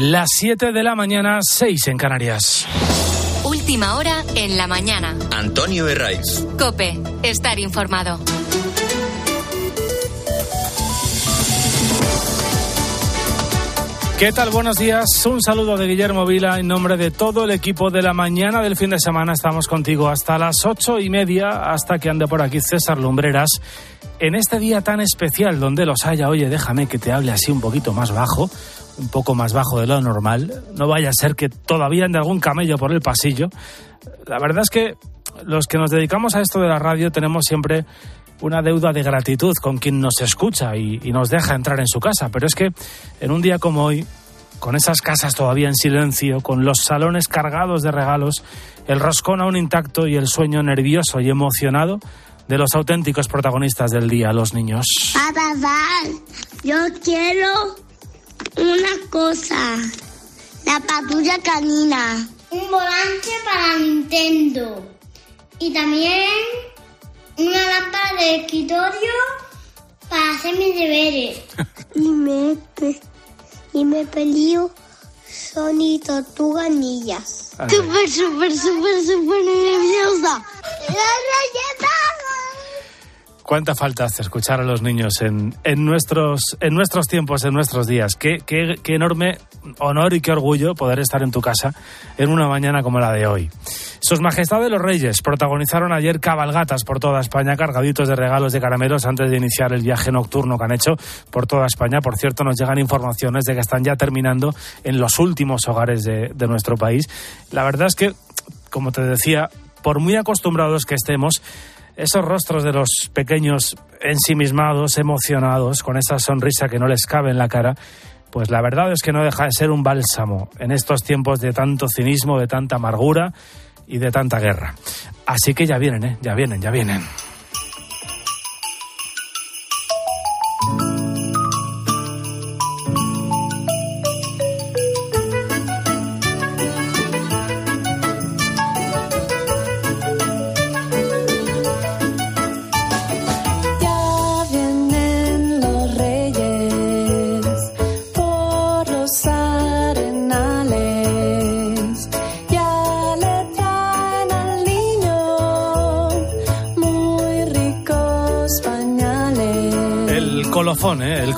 Las 7 de la mañana, 6 en Canarias. Última hora en la mañana. Antonio Herraiz. Cope, estar informado. ¿Qué tal? Buenos días. Un saludo de Guillermo Vila en nombre de todo el equipo de la mañana del fin de semana. Estamos contigo hasta las ocho y media, hasta que ande por aquí César Lumbreras. En este día tan especial donde los haya, oye, déjame que te hable así un poquito más bajo, un poco más bajo de lo normal. No vaya a ser que todavía ande algún camello por el pasillo. La verdad es que los que nos dedicamos a esto de la radio tenemos siempre una deuda de gratitud con quien nos escucha y, nos deja entrar en su casa. Pero es que en un día como hoy, con esas casas todavía en silencio, con los salones cargados de regalos, el roscón aún intacto y el sueño nervioso y emocionado de los auténticos protagonistas del día, los niños. Papá, yo quiero una cosa, la patrulla canina, un volante para Nintendo y también una lámpara de escritorio para hacer mis deberes. y me, y me pelío Sony Tortuga Ninjas. Súper, súper, súper, súper nerviosa. ¡La cuánta falta hace escuchar a los niños en, en, nuestros, en nuestros tiempos, en nuestros días. Qué, qué, qué, enorme honor y qué orgullo poder estar en tu casa en una mañana como la de hoy. Sus Majestades los Reyes protagonizaron ayer cabalgatas por toda España, cargaditos de regalos de caramelos antes de iniciar el viaje nocturno que han hecho por toda España. Por cierto, nos llegan informaciones de que están ya terminando en los últimos hogares de, de nuestro país. La verdad es que, como te decía, por muy acostumbrados que estemos, esos rostros de los pequeños ensimismados, emocionados, con esa sonrisa que no les cabe en la cara, pues la verdad es que no deja de ser un bálsamo en estos tiempos de tanto cinismo, de tanta amargura y de tanta guerra. Así que ya vienen, ¿eh? Ya vienen, ya vienen.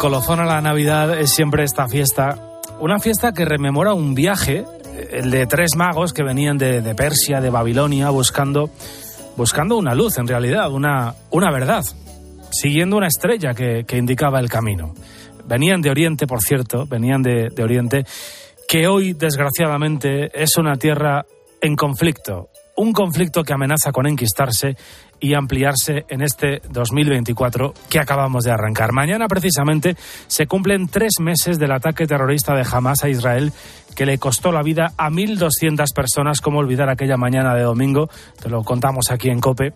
Colofón, a la Navidad es siempre esta fiesta. Una fiesta que rememora un viaje, el de tres magos que venían de, Persia, de Babilonia, buscando, buscando una luz, en realidad, una, una verdad, siguiendo una estrella que, indicaba el camino. Venían de Oriente, por cierto, venían de Oriente, que hoy, desgraciadamente, es una tierra en conflicto, un conflicto que amenaza con enquistarse y ampliarse en este 2024 que acabamos de arrancar. Mañana, precisamente, se cumplen tres meses del ataque terrorista de Hamas a Israel que le costó la vida a 1.200 personas. como olvidar aquella mañana de domingo? Te lo contamos aquí en COPE.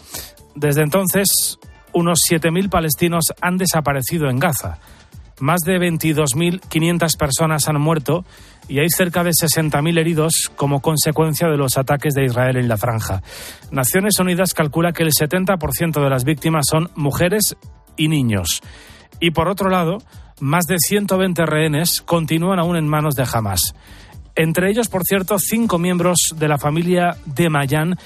Desde entonces, unos 7.000 palestinos han desaparecido en Gaza. Más de 22.500 personas han muerto y hay cerca de 60.000 heridos como consecuencia de los ataques de Israel en la franja. Naciones Unidas calcula que el 70% de las víctimas son mujeres y niños. Y por otro lado, más de 120 rehenes continúan aún en manos de Hamas. Entre ellos, por cierto, cinco miembros de la familia de Mayan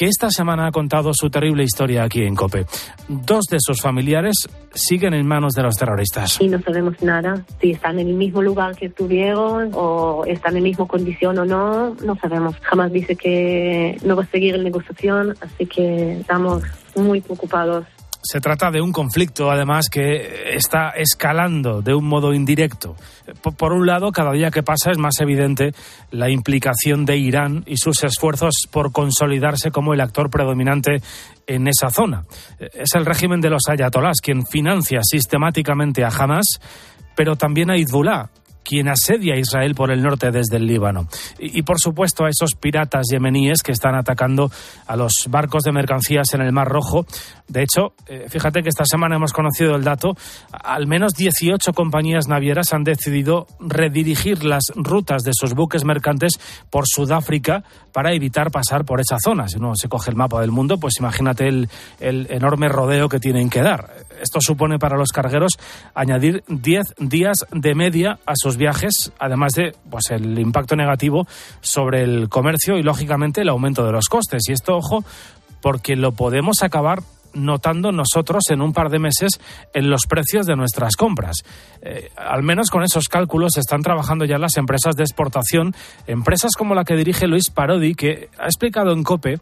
que esta semana ha contado su terrible historia aquí en COPE. Dos de sus familiares siguen en manos de los terroristas. Y no sabemos nada, si están en el mismo lugar que estuvieron o están en la misma condición o no, no sabemos. Jamás dice que no va a seguir la negociación, así que estamos muy preocupados. Se trata de un conflicto, además, que está escalando de un modo indirecto. Por un lado, cada día que pasa es más evidente la implicación de Irán y sus esfuerzos por consolidarse como el actor predominante en esa zona. Es el régimen de los ayatolás quien financia sistemáticamente a Hamas, pero también a Hezbollah, quien asedia a Israel por el norte desde el Líbano. Y, por supuesto a esos piratas yemeníes que están atacando a los barcos de mercancías en el Mar Rojo. De hecho, eh, fíjate que esta semana hemos conocido el dato, al menos 18 compañías navieras han decidido redirigir las rutas de sus buques mercantes por Sudáfrica para evitar pasar por esa zona. Si uno se coge el mapa del mundo, pues imagínate el enorme rodeo que tienen que dar. Esto supone para los cargueros añadir 10 días de media a sus viajes, además de pues, el impacto negativo sobre el comercio y, lógicamente, el aumento de los costes. Y esto, ojo, porque lo podemos acabar notando nosotros en un par de meses en los precios de nuestras compras. Eh, al menos con esos cálculos están trabajando ya las empresas de exportación, empresas como la que dirige Luis Parodi, que ha explicado en COPE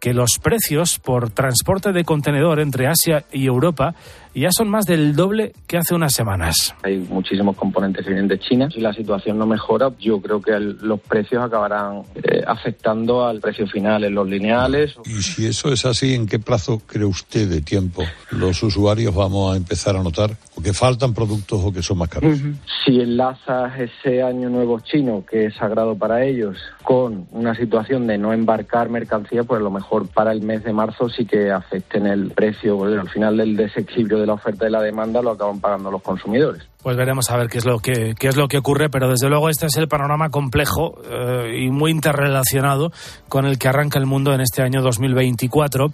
que los precios por transporte de contenedor entre Asia y Europa ya son más del doble que hace unas semanas. Hay muchísimos componentes que vienen de China. Si la situación no mejora, yo creo que los precios acabarán eh, afectando al precio final en los lineales. Y si eso es así, ¿en qué plazo cree usted de tiempo los usuarios vamos a empezar a notar que faltan productos o que son más caros? Si enlazas ese año nuevo chino, que es sagrado para ellos, con una situación de no embarcar mercancía, pues a lo mejor para el mes de marzo sí que afecten el precio. al final del desequilibrio de la oferta y la demanda lo acaban pagando los consumidores. Pues veremos a ver qué es lo que qué es lo que ocurre, pero desde luego este es el panorama complejo eh, y muy interrelacionado con el que arranca el mundo en este año 2024,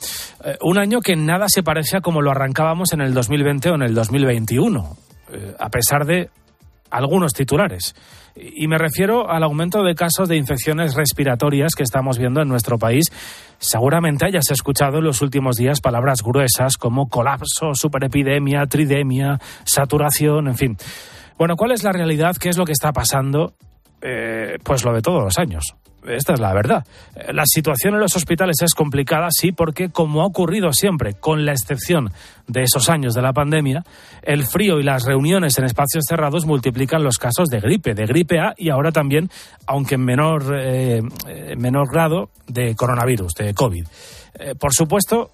eh, un año que nada se parece a como lo arrancábamos en el 2020 o en el 2021, eh, a pesar de algunos titulares. Y me refiero al aumento de casos de infecciones respiratorias que estamos viendo en nuestro país. Seguramente hayas escuchado en los últimos días palabras gruesas como colapso, superepidemia, tridemia, saturación, en fin. Bueno, ¿cuál es la realidad? ¿Qué es lo que está pasando? Eh, pues lo de todos los años. Esta es la verdad. La situación en los hospitales es complicada, sí, porque como ha ocurrido siempre, con la excepción de esos años de la pandemia, el frío y las reuniones en espacios cerrados multiplican los casos de gripe, de gripe A y ahora también, aunque en menor, eh, menor grado, de coronavirus, de COVID. Eh, por supuesto,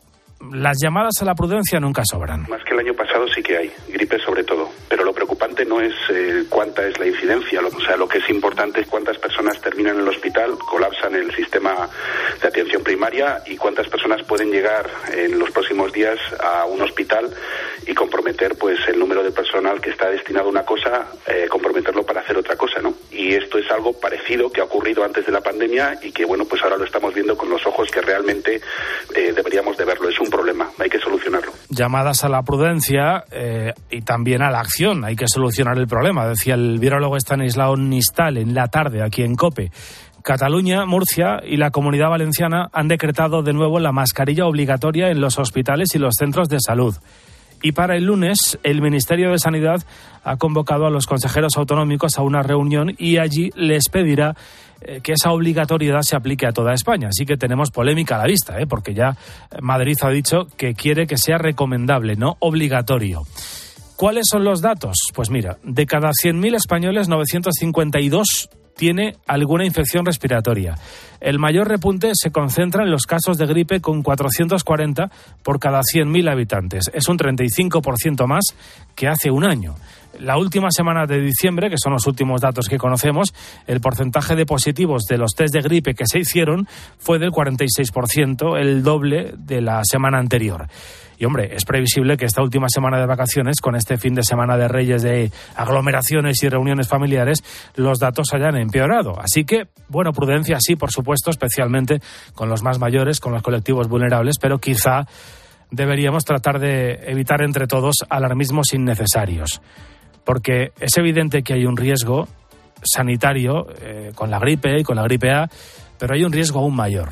las llamadas a la prudencia nunca sobran. Más que el año pasado sí que hay, gripe sobre todo. Pero lo preocupante es eh, cuánta es la incidencia, o sea, lo que es importante es cuántas personas terminan en el hospital, colapsan el sistema de atención primaria y cuántas personas pueden llegar en los próximos días a un hospital y comprometer pues el número de personal que está destinado a una cosa, eh, comprometerlo para hacer otra cosa, ¿no? Y esto es algo parecido que ha ocurrido antes de la pandemia y que bueno, pues ahora lo estamos viendo con los ojos que realmente eh, deberíamos de verlo. Es un problema, hay que solucionarlo. Llamadas a la prudencia eh, y también a la acción, hay que solucionar el problema, decía el virólogo Stanislao Nistal en la tarde aquí en COPE. Cataluña, Murcia y la Comunidad Valenciana han decretado de nuevo la mascarilla obligatoria en los hospitales y los centros de salud. Y para el lunes, el Ministerio de Sanidad ha convocado a los consejeros autonómicos a una reunión y allí les pedirá eh, que esa obligatoriedad se aplique a toda España. Así que tenemos polémica a la vista, ¿eh? porque ya Madrid ha dicho que quiere que sea recomendable, no obligatorio. ¿Cuáles son los datos? Pues mira, de cada 100.000 españoles, 952 tiene alguna infección respiratoria. El mayor repunte se concentra en los casos de gripe con 440 por cada 100.000 habitantes. Es un 35% más que hace un año. La última semana de diciembre, que son los últimos datos que conocemos, el porcentaje de positivos de los test de gripe que se hicieron fue del 46%, el doble de la semana anterior. Y hombre, es previsible que esta última semana de vacaciones, con este fin de semana de Reyes de aglomeraciones y reuniones familiares, los datos hayan empeorado. Así que, bueno, prudencia sí, por supuesto, especialmente con los más mayores, con los colectivos vulnerables, pero quizá deberíamos tratar de evitar entre todos alarmismos innecesarios. Porque es evidente que hay un riesgo sanitario eh, con la gripe y con la gripe A, pero hay un riesgo aún mayor,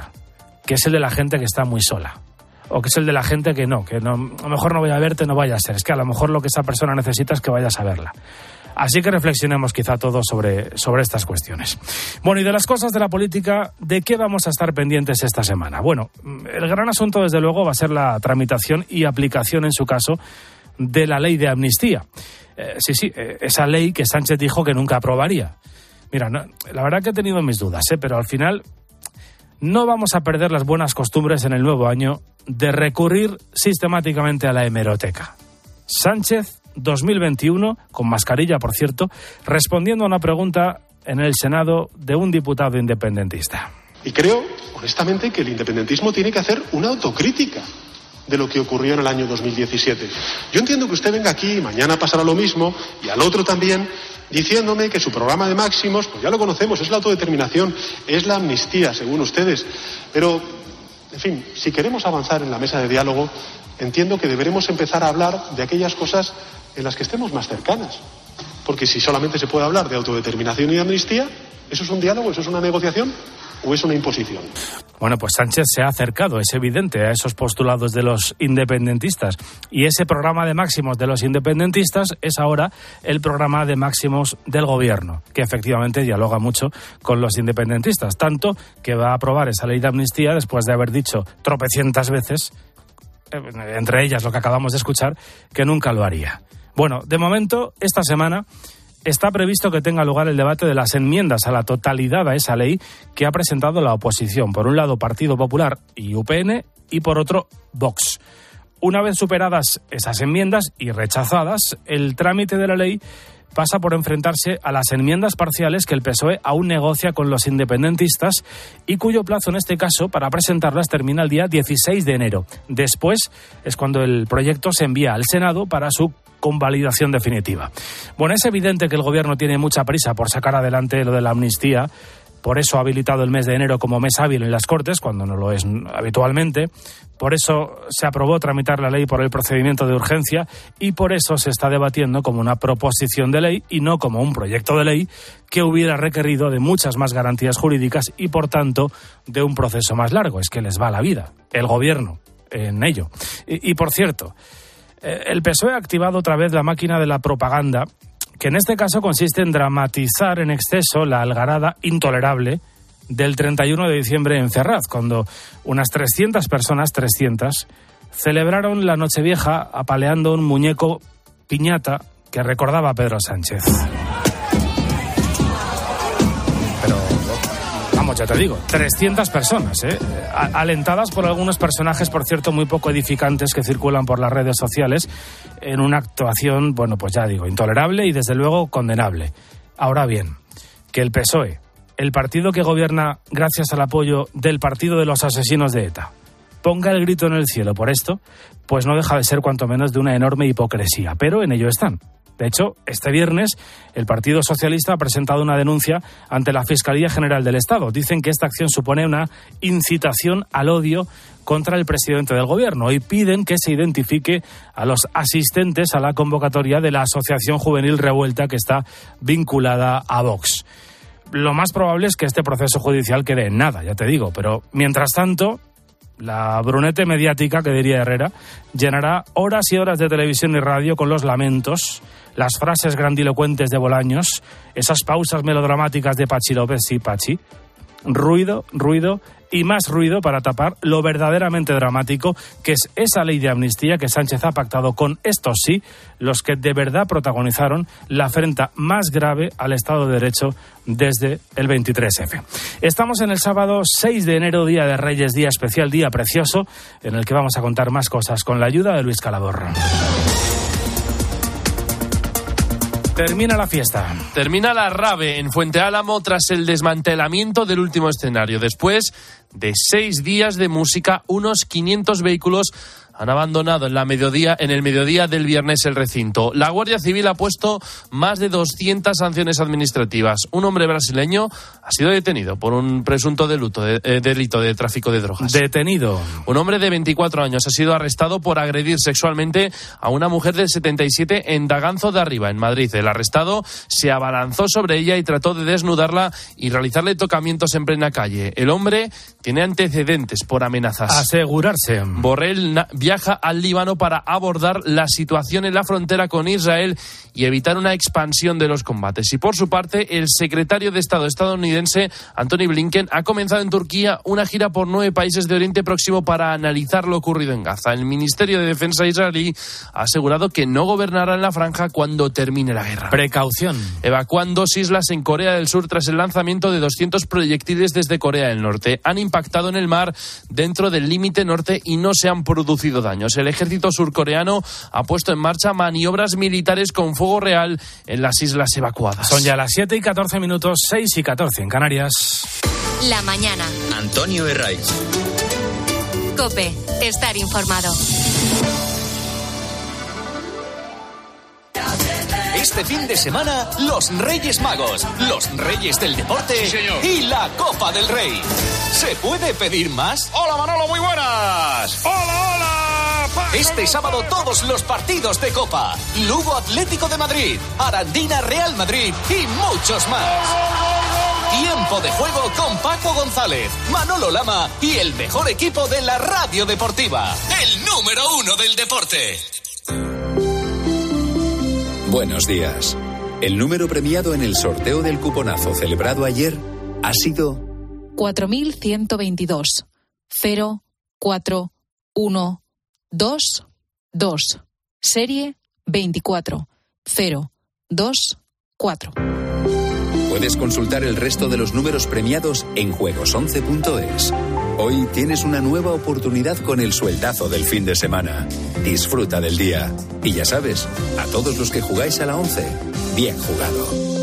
que es el de la gente que está muy sola o que es el de la gente que no, que no, a lo mejor no voy a verte, no vaya a ser. Es que a lo mejor lo que esa persona necesita es que vayas a verla. Así que reflexionemos quizá todos sobre, sobre estas cuestiones. Bueno, y de las cosas de la política, ¿de qué vamos a estar pendientes esta semana? Bueno, el gran asunto, desde luego, va a ser la tramitación y aplicación, en su caso, de la ley de amnistía. Eh, sí, sí, eh, esa ley que Sánchez dijo que nunca aprobaría. Mira, la verdad que he tenido mis dudas, ¿eh? pero al final no vamos a perder las buenas costumbres en el nuevo año de recurrir sistemáticamente a la hemeroteca. Sánchez 2021, con mascarilla por cierto, respondiendo a una pregunta en el Senado de un diputado independentista. Y creo, honestamente, que el independentismo tiene que hacer una autocrítica de lo que ocurrió en el año 2017. Yo entiendo que usted venga aquí, mañana pasará lo mismo, y al otro también, diciéndome que su programa de máximos, pues ya lo conocemos, es la autodeterminación, es la amnistía, según ustedes. Pero, en fin, si queremos avanzar en la mesa de diálogo, entiendo que deberemos empezar a hablar de aquellas cosas en las que estemos más cercanas. Porque si solamente se puede hablar de autodeterminación y amnistía, ¿eso es un diálogo? ¿Eso es una negociación? ¿O es una imposición? Bueno, pues Sánchez se ha acercado, es evidente, a esos postulados de los independentistas. Y ese programa de máximos de los independentistas es ahora el programa de máximos del gobierno, que efectivamente dialoga mucho con los independentistas. Tanto que va a aprobar esa ley de amnistía después de haber dicho tropecientas veces, eh, entre ellas lo que acabamos de escuchar, que nunca lo haría. Bueno, de momento, esta semana está previsto que tenga lugar el debate de las enmiendas a la totalidad a esa ley que ha presentado la oposición. Por un lado, Partido Popular y UPN, y por otro, Vox. Una vez superadas esas enmiendas y rechazadas, el trámite de la ley pasa por enfrentarse a las enmiendas parciales que el PSOE aún negocia con los independentistas y cuyo plazo en este caso para presentarlas termina el día 16 de enero. Después es cuando el proyecto se envía al Senado para su convalidación definitiva. Bueno, es evidente que el Gobierno tiene mucha prisa por sacar adelante lo de la amnistía. Por eso ha habilitado el mes de enero como mes hábil en las Cortes, cuando no lo es habitualmente. Por eso se aprobó tramitar la ley por el procedimiento de urgencia y por eso se está debatiendo como una proposición de ley y no como un proyecto de ley que hubiera requerido de muchas más garantías jurídicas y, por tanto, de un proceso más largo. Es que les va la vida, el Gobierno, en ello. Y, por cierto, el PSOE ha activado otra vez la máquina de la propaganda, que en este caso consiste en dramatizar en exceso la algarada intolerable del 31 de diciembre en Ferraz, cuando unas 300 personas, 300, celebraron la Nochevieja apaleando un muñeco piñata que recordaba a Pedro Sánchez. Ya te digo, 300 personas, ¿eh? alentadas por algunos personajes, por cierto, muy poco edificantes que circulan por las redes sociales en una actuación, bueno, pues ya digo, intolerable y desde luego condenable. Ahora bien, que el PSOE, el partido que gobierna gracias al apoyo del partido de los asesinos de ETA, ponga el grito en el cielo por esto, pues no deja de ser cuanto menos de una enorme hipocresía, pero en ello están. De hecho, este viernes el Partido Socialista ha presentado una denuncia ante la Fiscalía General del Estado. Dicen que esta acción supone una incitación al odio contra el presidente del Gobierno y piden que se identifique a los asistentes a la convocatoria de la Asociación Juvenil Revuelta que está vinculada a Vox. Lo más probable es que este proceso judicial quede en nada, ya te digo, pero mientras tanto, la brunete mediática, que diría Herrera, llenará horas y horas de televisión y radio con los lamentos, las frases grandilocuentes de Bolaños, esas pausas melodramáticas de Pachi López y Pachi, ruido, ruido y más ruido para tapar lo verdaderamente dramático que es esa ley de amnistía que Sánchez ha pactado con estos sí, los que de verdad protagonizaron la afrenta más grave al Estado de Derecho desde el 23F. Estamos en el sábado 6 de enero, Día de Reyes, día especial, día precioso, en el que vamos a contar más cosas con la ayuda de Luis Calabor. Termina la fiesta. Termina la rave en Fuente Álamo tras el desmantelamiento del último escenario. Después de seis días de música, unos 500 vehículos han abandonado en, la mediodía, en el mediodía del viernes el recinto. La Guardia Civil ha puesto más de 200 sanciones administrativas. Un hombre brasileño ha sido detenido por un presunto delito de, eh, delito de tráfico de drogas. Detenido. Un hombre de 24 años ha sido arrestado por agredir sexualmente a una mujer de 77 en Daganzo de Arriba, en Madrid. El arrestado se abalanzó sobre ella y trató de desnudarla y realizarle tocamientos en plena calle. El hombre tiene antecedentes por amenazas. Asegurarse. Borrell viaja al Líbano para abordar la situación en la frontera con Israel y evitar una expansión de los combates. Y por su parte, el secretario de Estado estadounidense, Anthony Blinken, ha comenzado en Turquía una gira por nueve países de Oriente Próximo para analizar lo ocurrido en Gaza. El Ministerio de Defensa israelí ha asegurado que no gobernará en la franja cuando termine la guerra. Precaución. Evacuan dos islas en Corea del Sur tras el lanzamiento de 200 proyectiles desde Corea del Norte. Han impactado en el mar dentro del límite norte y no se han producido daños. El ejército surcoreano ha puesto en marcha maniobras militares con fuego real en las islas evacuadas. Son ya las 7 y 14 minutos, 6 y 14 en Canarias. La mañana. Antonio Herraiz. Cope, estar informado. Este fin de semana, los Reyes Magos, los Reyes del Deporte y la Copa del Rey. ¿Se puede pedir más? Hola Manolo, muy buenas. Hola, hola. Este sábado todos los partidos de Copa. Lugo Atlético de Madrid, Arandina Real Madrid y muchos más. Tiempo de juego con Paco González, Manolo Lama y el mejor equipo de la radio deportiva. El número uno del deporte. Buenos días. El número premiado en el sorteo del cuponazo celebrado ayer ha sido 4122 0 4 1 2 2. Serie 24 0 2 4. Puedes consultar el resto de los números premiados en juegos11.es. Hoy tienes una nueva oportunidad con el sueldazo del fin de semana. Disfruta del día. Y ya sabes, a todos los que jugáis a la 11, bien jugado.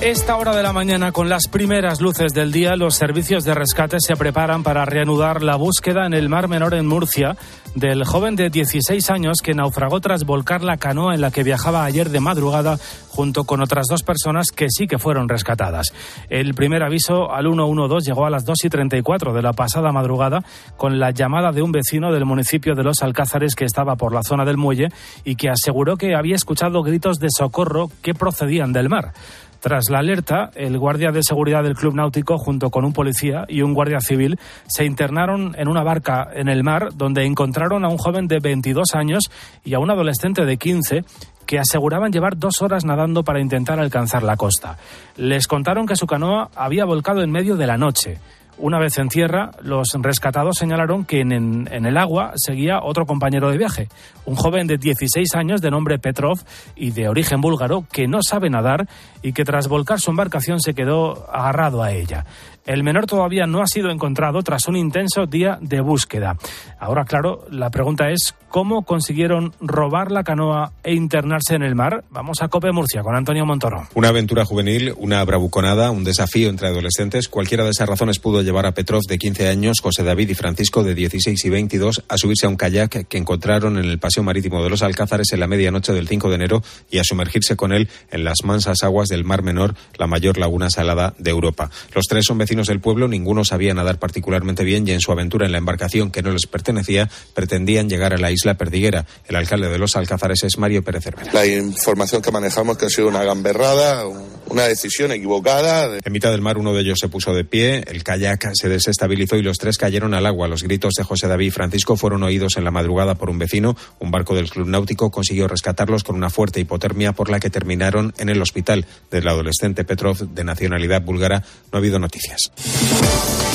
Esta hora de la mañana, con las primeras luces del día, los servicios de rescate se preparan para reanudar la búsqueda en el Mar Menor en Murcia del joven de 16 años que naufragó tras volcar la canoa en la que viajaba ayer de madrugada junto con otras dos personas que sí que fueron rescatadas. El primer aviso al 112 llegó a las 2 y 34 de la pasada madrugada con la llamada de un vecino del municipio de Los Alcázares que estaba por la zona del muelle y que aseguró que había escuchado gritos de socorro que procedían del mar. Tras la alerta, el guardia de seguridad del club náutico, junto con un policía y un guardia civil, se internaron en una barca en el mar donde encontraron a un joven de 22 años y a un adolescente de 15 que aseguraban llevar dos horas nadando para intentar alcanzar la costa. Les contaron que su canoa había volcado en medio de la noche. Una vez en tierra, los rescatados señalaron que en, en, el agua seguía otro compañero de viaje, un joven de 16 años de nombre Petrov y de origen búlgaro que no sabe nadar y que tras volcar su embarcación se quedó agarrado a ella. El menor todavía no ha sido encontrado tras un intenso día de búsqueda. Ahora, claro, la pregunta es cómo consiguieron robar la canoa e internarse en el mar. Vamos a Cope Murcia con Antonio Montoro. Una aventura juvenil, una bravuconada, un desafío entre adolescentes. Cualquiera de esas razones pudo llevar a Petrov de 15 años, José David y Francisco de 16 y 22 a subirse a un kayak que encontraron en el paseo marítimo de los Alcázares en la medianoche del 5 de enero y a sumergirse con él en las mansas aguas del Mar Menor, la mayor laguna salada de Europa. Los tres son vecinos del pueblo, ninguno sabía nadar particularmente bien y en su aventura en la embarcación que no les pertenecía pretendían llegar a la isla Perdiguera. El alcalde de los Alcázares es Mario Pérez Cervera. La información que manejamos que ha sido una gamberrada, una decisión equivocada. En mitad del mar uno de ellos se puso de pie, el kayak se desestabilizó y los tres cayeron al agua. Los gritos de José David y Francisco fueron oídos en la madrugada por un vecino. Un barco del club náutico consiguió rescatarlos con una fuerte hipotermia por la que terminaron en el hospital. Del adolescente Petrov, de nacionalidad búlgara, no ha habido noticias. News.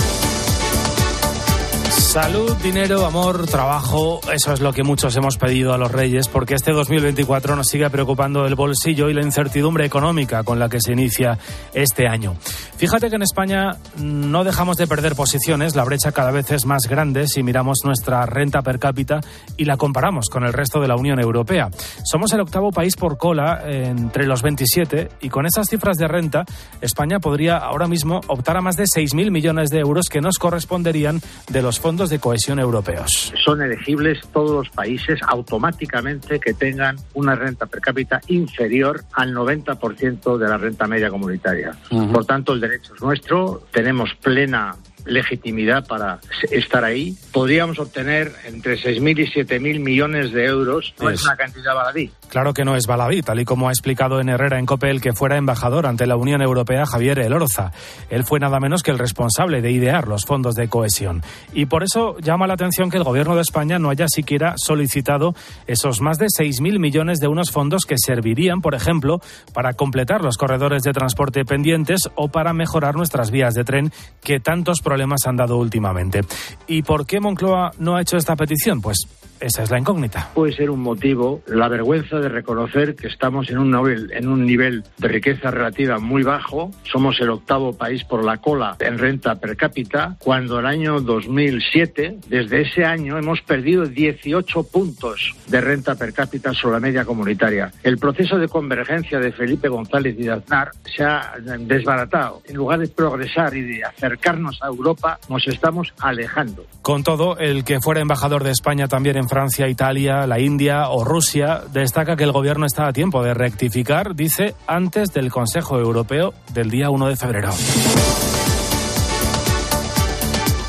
Salud, dinero, amor, trabajo, eso es lo que muchos hemos pedido a los reyes, porque este 2024 nos sigue preocupando el bolsillo y la incertidumbre económica con la que se inicia este año. Fíjate que en España no dejamos de perder posiciones, la brecha cada vez es más grande si miramos nuestra renta per cápita y la comparamos con el resto de la Unión Europea. Somos el octavo país por cola entre los 27 y con esas cifras de renta, España podría ahora mismo optar a más de 6.000 millones de euros que nos corresponderían de los fondos de cohesión europeos. Son elegibles todos los países automáticamente que tengan una renta per cápita inferior al 90% de la renta media comunitaria. Uh -huh. Por tanto, el derecho es nuestro, tenemos plena legitimidad para estar ahí. Podríamos obtener entre 6.000 y 7.000 millones de euros. No es, es una cantidad baladí. Claro que no es baladí, tal y como ha explicado en Herrera en COPE el que fuera embajador ante la Unión Europea, Javier Elorza. Él fue nada menos que el responsable de idear los fondos de cohesión. Y por eso llama la atención que el Gobierno de España no haya siquiera solicitado esos más de 6.000 millones de unos fondos que servirían, por ejemplo, para completar los corredores de transporte pendientes o para mejorar nuestras vías de tren que tantos problemas han dado últimamente. ¿Y por qué Moncloa no ha hecho esta petición? Pues esa es la incógnita. Puede ser un motivo la vergüenza de reconocer que estamos en un nivel, en un nivel de riqueza relativa muy bajo. Somos el octavo país por la cola en renta per cápita, cuando el año 2007, desde ese año, hemos perdido 18 puntos de renta per cápita sobre la media comunitaria. El proceso de convergencia de Felipe González y de Aznar se ha desbaratado. En lugar de progresar y de acercarnos a Europa, nos estamos alejando. Con todo, el que fuera embajador de España también en Francia, Italia, la India o Rusia, destaca que el gobierno está a tiempo de rectificar, dice, antes del Consejo Europeo del día 1 de febrero.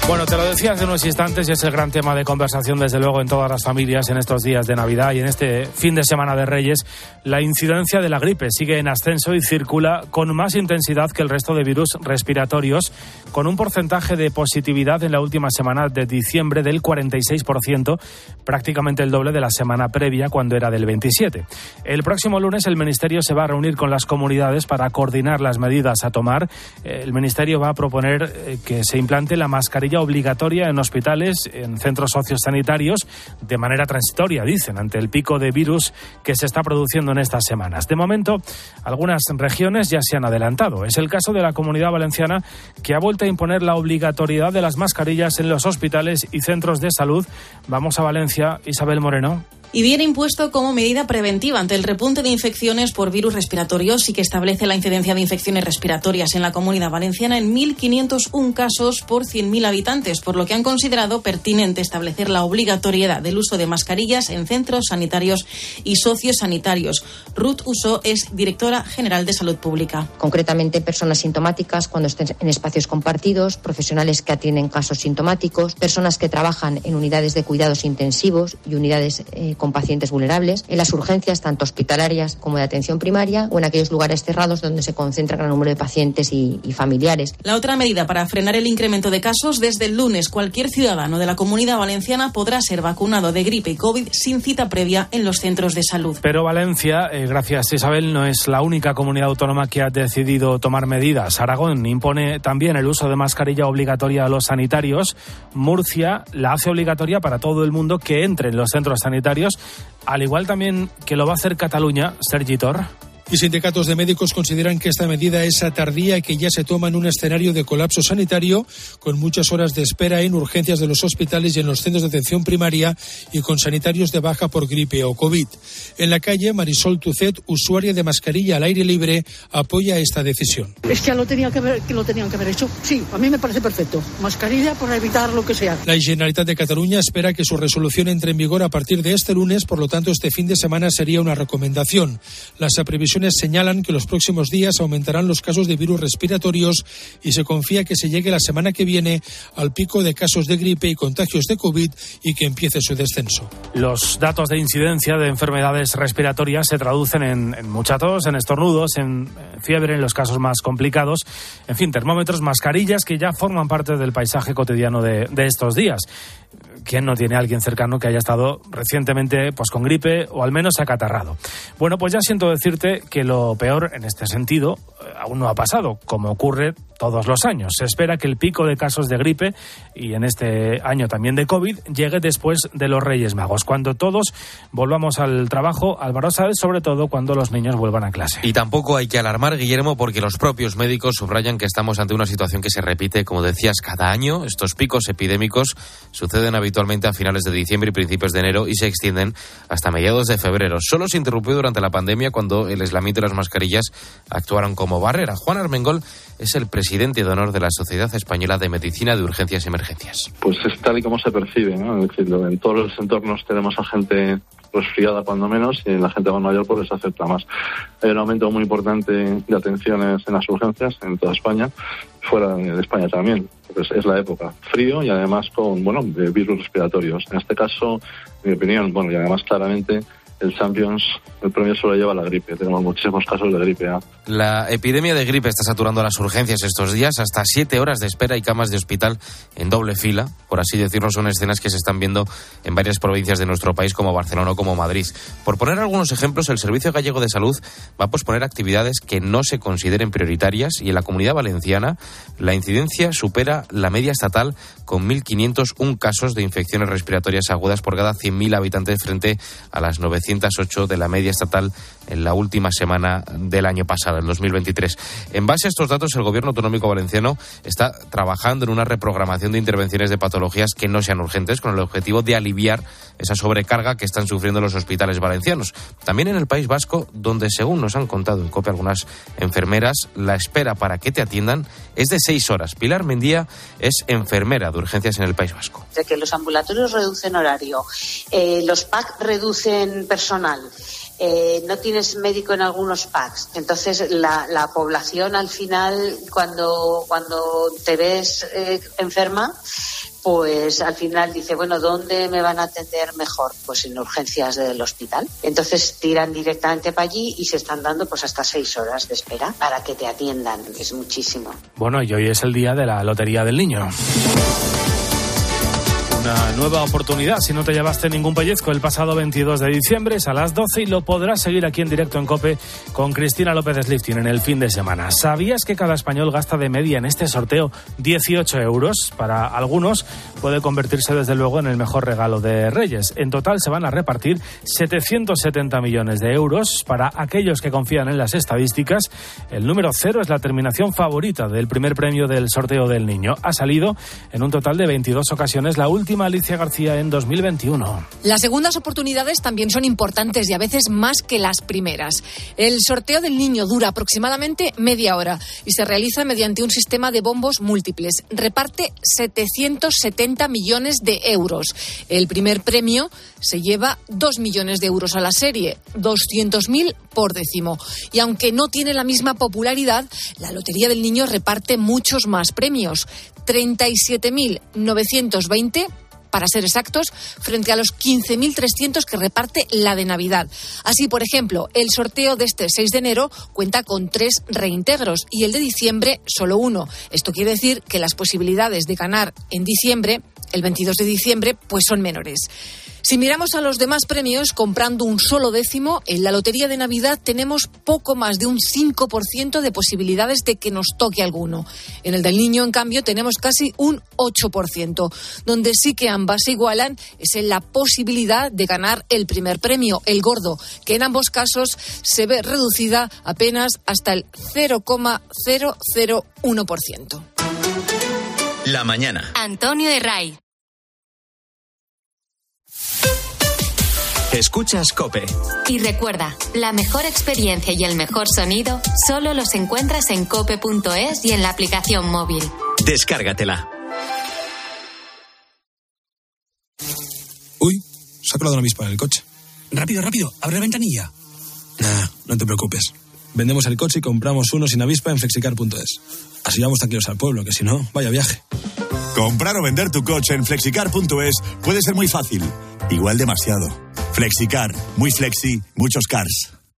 Bueno, te lo decía hace unos instantes y es el gran tema de conversación, desde luego, en todas las familias en estos días de Navidad y en este fin de semana de Reyes. La incidencia de la gripe sigue en ascenso y circula con más intensidad que el resto de virus respiratorios, con un porcentaje de positividad en la última semana de diciembre del 46%, prácticamente el doble de la semana previa, cuando era del 27%. El próximo lunes el Ministerio se va a reunir con las comunidades para coordinar las medidas a tomar. El Ministerio va a proponer eh, que se implante la mascarilla obligatoria en hospitales, en centros sociosanitarios, de manera transitoria, dicen, ante el pico de virus que se está produciendo en estas semanas. De momento, algunas regiones ya se han adelantado. Es el caso de la Comunidad Valenciana, que ha vuelto a imponer la obligatoriedad de las mascarillas en los hospitales y centros de salud. Vamos a Valencia, Isabel Moreno y viene impuesto como medida preventiva ante el repunte de infecciones por virus respiratorios y que establece la incidencia de infecciones respiratorias en la comunidad valenciana en 1.501 casos por 100.000 habitantes, por lo que han considerado pertinente establecer la obligatoriedad del uso de mascarillas en centros sanitarios y sociosanitarios. Ruth Uso es directora general de Salud Pública. Concretamente, personas sintomáticas cuando estén en espacios compartidos, profesionales que atienden casos sintomáticos, personas que trabajan en unidades de cuidados intensivos y unidades eh, con pacientes vulnerables, en las urgencias tanto hospitalarias como de atención primaria o en aquellos lugares cerrados donde se concentra gran número de pacientes y, y familiares. La otra medida para frenar el incremento de casos, desde el lunes cualquier ciudadano de la comunidad valenciana podrá ser vacunado de gripe y COVID sin cita previa en los centros de salud. Pero Valencia, eh, gracias Isabel, no es la única comunidad autónoma que ha decidido tomar medidas. Aragón impone también el uso de mascarilla obligatoria a los sanitarios. Murcia la hace obligatoria para todo el mundo que entre en los centros sanitarios al igual también que lo va a hacer Cataluña, Sergi Tor y sindicatos de médicos consideran que esta medida es tardía y que ya se toma en un escenario de colapso sanitario con muchas horas de espera en urgencias de los hospitales y en los centros de atención primaria y con sanitarios de baja por gripe o COVID. En la calle, Marisol Tucet, usuaria de mascarilla al aire libre, apoya esta decisión. Es que lo, tenía que, ver, que lo tenían que haber hecho. Sí, a mí me parece perfecto. Mascarilla para evitar lo que sea. La Generalitat de Cataluña espera que su resolución entre en vigor a partir de este lunes, por lo tanto este fin de semana sería una recomendación. Las previsiones señalan que los próximos días aumentarán los casos de virus respiratorios y se confía que se llegue la semana que viene al pico de casos de gripe y contagios de COVID y que empiece su descenso. Los datos de incidencia de enfermedades respiratorias se traducen en, en mucha tos, en estornudos, en fiebre en los casos más complicados. En fin, termómetros, mascarillas que ya forman parte del paisaje cotidiano de, de estos días. ¿Quién no tiene a alguien cercano que haya estado recientemente pues, con gripe o al menos acatarrado? Bueno, pues ya siento decirte que lo peor en este sentido eh, aún no ha pasado, como ocurre todos los años. Se espera que el pico de casos de gripe y en este año también de COVID llegue después de los Reyes Magos, cuando todos volvamos al trabajo, Álvaro Sáez, sobre todo cuando los niños vuelvan a clase. Y tampoco hay que alarmar, Guillermo, porque los propios médicos subrayan que estamos ante una situación que se repite, como decías, cada año. Estos picos epidémicos suceden habitualmente a finales de diciembre y principios de enero y se extienden hasta mediados de febrero. Solo se interrumpió durante la pandemia cuando el aislamiento y las mascarillas actuaron como barrera. Juan Armengol es el presidente de honor de la Sociedad Española de Medicina de Urgencias y Emergencias. Pues es tal y como se percibe, ¿no? Es decir, en todos los entornos tenemos a gente resfriada cuando menos y en la gente más mayor pues les afecta más. Hay un aumento muy importante de atenciones en las urgencias en toda España, fuera de España también. Pues es la época, frío y además con, bueno, virus respiratorios. En este caso, mi opinión, bueno, y además claramente el Champions, el premio solo lleva la gripe. Tenemos muchísimos casos de gripe. La epidemia de gripe está saturando las urgencias estos días. Hasta siete horas de espera y camas de hospital en doble fila. Por así decirlo, son escenas que se están viendo en varias provincias de nuestro país, como Barcelona o como Madrid. Por poner algunos ejemplos, el Servicio Gallego de Salud va a posponer actividades que no se consideren prioritarias y en la comunidad valenciana la incidencia supera la media estatal con 1.501 casos de infecciones respiratorias agudas por cada 100.000 habitantes frente a las 908 de la media estatal en la última semana del año pasado, el 2023. En base a estos datos, el Gobierno Autonómico Valenciano está trabajando en una reprogramación de intervenciones de patologías que no sean urgentes, con el objetivo de aliviar esa sobrecarga que están sufriendo los hospitales valencianos. También en el País Vasco, donde según nos han contado en copia algunas enfermeras, la espera para que te atiendan es de seis horas. Pilar Mendía es enfermera de urgencias en el País Vasco. De que los ambulatorios reducen horario, eh, los PAC reducen personal eh, no tienes médico en algunos packs. Entonces, la, la población al final, cuando, cuando te ves eh, enferma, pues al final dice, bueno, ¿dónde me van a atender mejor? Pues en urgencias del hospital. Entonces tiran directamente para allí y se están dando pues hasta seis horas de espera para que te atiendan. Es muchísimo. Bueno, y hoy es el día de la Lotería del Niño una nueva oportunidad. Si no te llevaste ningún pellizco el pasado 22 de diciembre es a las 12 y lo podrás seguir aquí en directo en COPE con Cristina López Slifting en el fin de semana. ¿Sabías que cada español gasta de media en este sorteo 18 euros? Para algunos puede convertirse desde luego en el mejor regalo de Reyes. En total se van a repartir 770 millones de euros. Para aquellos que confían en las estadísticas, el número cero es la terminación favorita del primer premio del sorteo del niño. Ha salido en un total de 22 ocasiones la última Alicia García en 2021. Las segundas oportunidades también son importantes y a veces más que las primeras. El sorteo del niño dura aproximadamente media hora y se realiza mediante un sistema de bombos múltiples. Reparte 770 millones de euros. El primer premio se lleva 2 millones de euros a la serie, 200.000 por décimo. Y aunque no tiene la misma popularidad, la Lotería del Niño reparte muchos más premios. 37.920 para ser exactos, frente a los 15.300 que reparte la de Navidad. Así, por ejemplo, el sorteo de este 6 de enero cuenta con tres reintegros y el de diciembre solo uno. Esto quiere decir que las posibilidades de ganar en diciembre, el 22 de diciembre, pues son menores. Si miramos a los demás premios, comprando un solo décimo, en la Lotería de Navidad tenemos poco más de un 5% de posibilidades de que nos toque alguno. En el del niño, en cambio, tenemos casi un 8%. Donde sí que ambas se igualan es en la posibilidad de ganar el primer premio, el gordo, que en ambos casos se ve reducida apenas hasta el 0,001%. La mañana. Antonio Herray. Escuchas Cope. Y recuerda, la mejor experiencia y el mejor sonido solo los encuentras en cope.es y en la aplicación móvil. Descárgatela. Ha colado una avispa en el coche. Rápido, rápido, abre la ventanilla. Nah, no te preocupes. Vendemos el coche y compramos uno sin avispa en flexicar.es. Así vamos tranquilos al pueblo, que si no, vaya viaje. Comprar o vender tu coche en flexicar.es puede ser muy fácil, igual demasiado. Flexicar, muy flexi, muchos cars.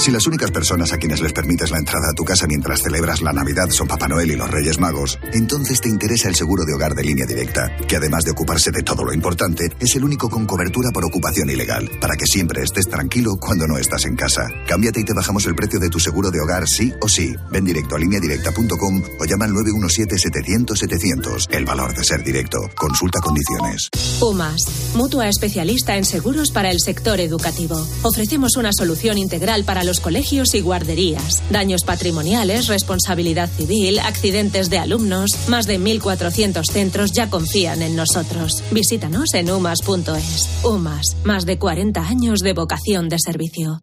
Si las únicas personas a quienes les permites la entrada a tu casa mientras celebras la Navidad son Papá Noel y los Reyes Magos, entonces te interesa el seguro de hogar de línea directa, que además de ocuparse de todo lo importante, es el único con cobertura por ocupación ilegal, para que siempre estés tranquilo cuando no estás en casa. Cámbiate y te bajamos el precio de tu seguro de hogar sí o sí. Ven directo a lineadirecta.com o llama al 917-700-700. El valor de ser directo. Consulta condiciones. UMAS, mutua especialista en seguros para el sector educativo. Ofrecemos una solución integral para los colegios y guarderías. Daños patrimoniales, responsabilidad civil, accidentes de alumnos. Más de 1.400 centros ya confían en nosotros. Visítanos en umas.es. UMAS, más de 40 años de vocación de servicio.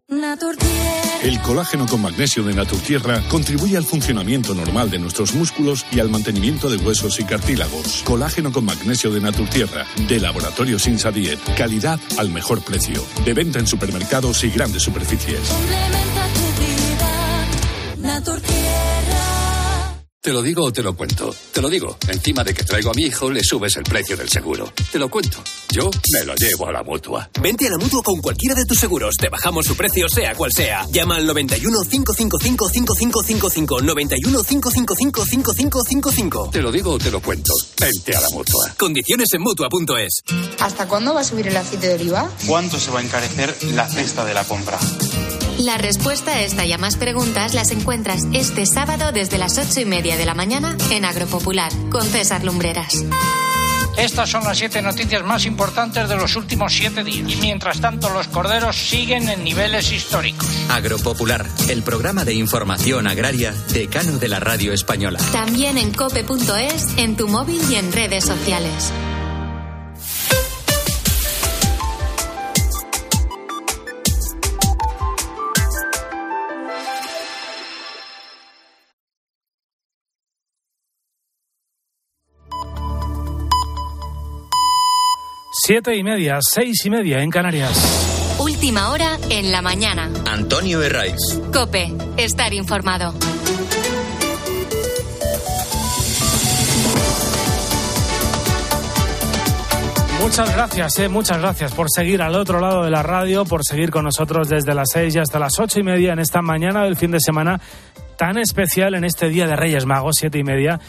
El colágeno con magnesio de Naturtierra contribuye al funcionamiento normal de nuestros músculos y al mantenimiento de huesos y cartílagos. Colágeno con magnesio de Naturtierra, de Laboratorio Sinsa Diet. Calidad al mejor precio. De venta en supermercados y grandes superficies. Te lo digo o te lo cuento. Te lo digo. Encima de que traigo a mi hijo, le subes el precio del seguro. Te lo cuento. Yo me lo llevo a la mutua. Vente a la mutua con cualquiera de tus seguros. Te bajamos su precio, sea cual sea. Llama al 91 555 5555. 91 555 5555. Te lo digo o te lo cuento. Vente a la mutua. Condiciones en mutua.es. ¿Hasta cuándo va a subir el aceite de oliva? ¿Cuánto se va a encarecer la cesta de la compra? La respuesta a esta y a más preguntas las encuentras este sábado desde las ocho y media de la mañana en Agropopular con César Lumbreras. Estas son las siete noticias más importantes de los últimos siete días. Y mientras tanto, los corderos siguen en niveles históricos. Agropopular, el programa de información agraria decano de la radio española. También en cope.es, en tu móvil y en redes sociales. Siete y media, seis y media en Canarias. Última hora en la mañana. Antonio Herraiz. Cope, estar informado. Muchas gracias, eh, muchas gracias por seguir al otro lado de la radio, por seguir con nosotros desde las seis y hasta las ocho y media en esta mañana del fin de semana tan especial en este día de Reyes Magos, siete y media,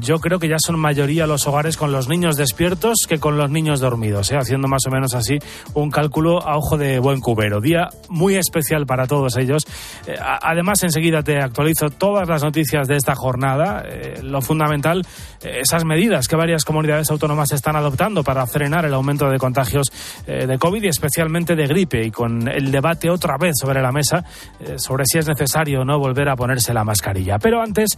yo creo que ya son mayoría los hogares con los niños despiertos que con los niños dormidos, ¿eh? haciendo más o menos así un cálculo a ojo de buen cubero. Día muy especial para todos ellos. Eh, además, enseguida te actualizo todas las noticias de esta jornada. Eh, lo fundamental, esas medidas que varias comunidades autónomas están adoptando para frenar el aumento de contagios de COVID y especialmente de gripe, y con el debate otra vez sobre la mesa sobre si es necesario o no volver a ponerse la mascarilla. Pero antes,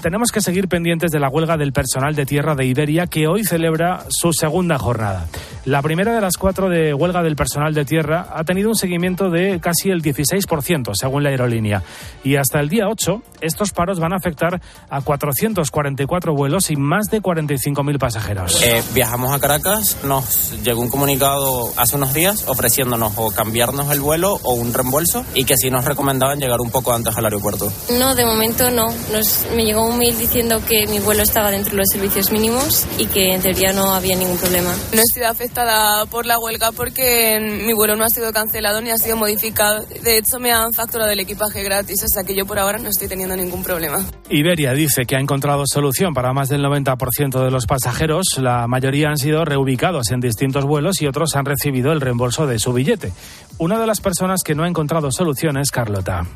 tenemos que seguir pendientes de la huelga del personal de tierra de Iberia, que hoy celebra su segunda jornada. La primera de las cuatro de huelga del personal de tierra ha tenido un seguimiento de casi el 16%, según la aerolínea. Y hasta el día 8, estos paros van a afectar a 444 vuelos y más de 45.000 pasajeros. Eh, viajamos a Caracas, nos llegó un comunicado hace unos días ofreciéndonos o cambiarnos el vuelo o un reembolso y que sí nos recomendaban llegar un poco antes al aeropuerto. No, de momento no. Nos, me llegó un mail diciendo que mi vuelo estaba dentro de los servicios mínimos y que en teoría no había ningún problema. No estoy afectada por la huelga porque mi vuelo no ha sido cancelado ni ha sido modificado. De hecho, me han facturado el equipaje gratis, o sea que yo por ahora no estoy teniendo ningún problema. Iberia dice que ha encontrado solución para más del 90% de los pasajeros. La mayoría han sido reubicados en distintos vuelos y otros han recibido el reembolso de su billete. Una de las personas que no ha encontrado solución es Carlota.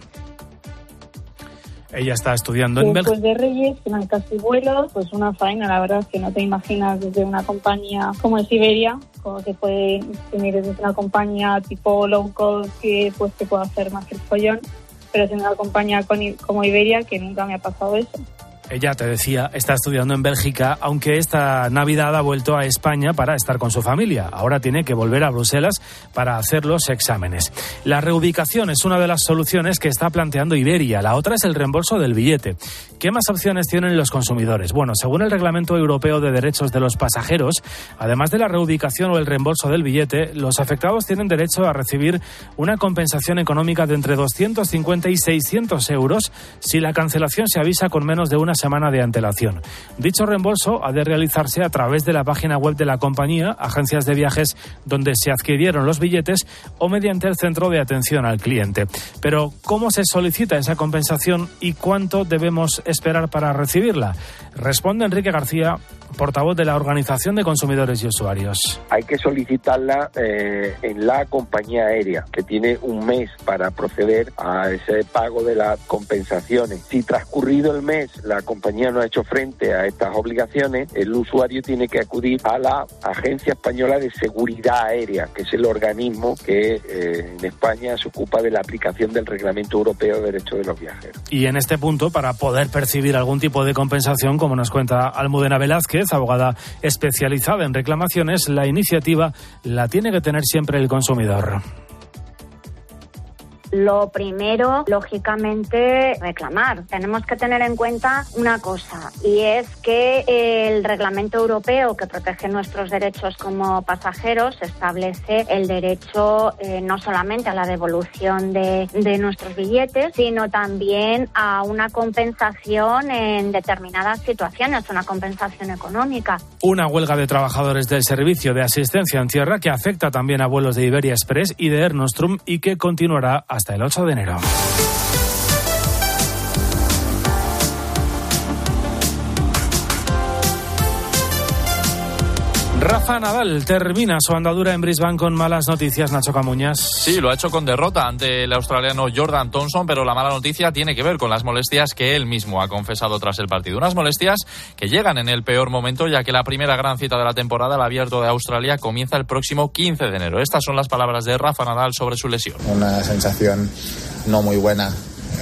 Ella está estudiando en Después de Reyes, que no casi vuelos, pues una faena, la verdad es que no te imaginas desde una compañía como es Siberia, como que puede tener desde una compañía tipo low cost que pues te puede hacer más que el follón, pero siendo una compañía como Iberia que nunca me ha pasado eso. Ella, te decía, está estudiando en Bélgica, aunque esta Navidad ha vuelto a España para estar con su familia. Ahora tiene que volver a Bruselas para hacer los exámenes. La reubicación es una de las soluciones que está planteando Iberia. La otra es el reembolso del billete. ¿Qué más opciones tienen los consumidores? Bueno, según el Reglamento Europeo de Derechos de los Pasajeros, además de la reubicación o el reembolso del billete, los afectados tienen derecho a recibir una compensación económica de entre 250 y 600 euros si la cancelación se avisa con menos de una semana de antelación. Dicho reembolso ha de realizarse a través de la página web de la compañía, agencias de viajes donde se adquirieron los billetes o mediante el centro de atención al cliente. Pero, ¿cómo se solicita esa compensación y cuánto debemos esperar para recibirla? Responde Enrique García, portavoz de la Organización de Consumidores y Usuarios. Hay que solicitarla eh, en la compañía aérea, que tiene un mes para proceder a ese pago de las compensaciones. Si transcurrido el mes la compañía no ha hecho frente a estas obligaciones, el usuario tiene que acudir a la Agencia Española de Seguridad Aérea, que es el organismo que eh, en España se ocupa de la aplicación del Reglamento Europeo de Derechos de los Viajeros. Y en este punto, para poder percibir algún tipo de compensación, como nos cuenta Almudena Velázquez, abogada especializada en reclamaciones, la iniciativa la tiene que tener siempre el consumidor. Lo primero, lógicamente, reclamar. Tenemos que tener en cuenta una cosa y es que el reglamento europeo que protege nuestros derechos como pasajeros establece el derecho eh, no solamente a la devolución de, de nuestros billetes, sino también a una compensación en determinadas situaciones, una compensación económica. Una huelga de trabajadores del servicio de asistencia en tierra que afecta también a vuelos de Iberia Express y de Air Nostrum y que continuará hasta el 8 de enero. Rafa Nadal termina su andadura en Brisbane con malas noticias, Nacho Camuñas. Sí, lo ha hecho con derrota ante el australiano Jordan Thompson, pero la mala noticia tiene que ver con las molestias que él mismo ha confesado tras el partido. Unas molestias que llegan en el peor momento, ya que la primera gran cita de la temporada, el abierto de Australia, comienza el próximo 15 de enero. Estas son las palabras de Rafa Nadal sobre su lesión. Una sensación no muy buena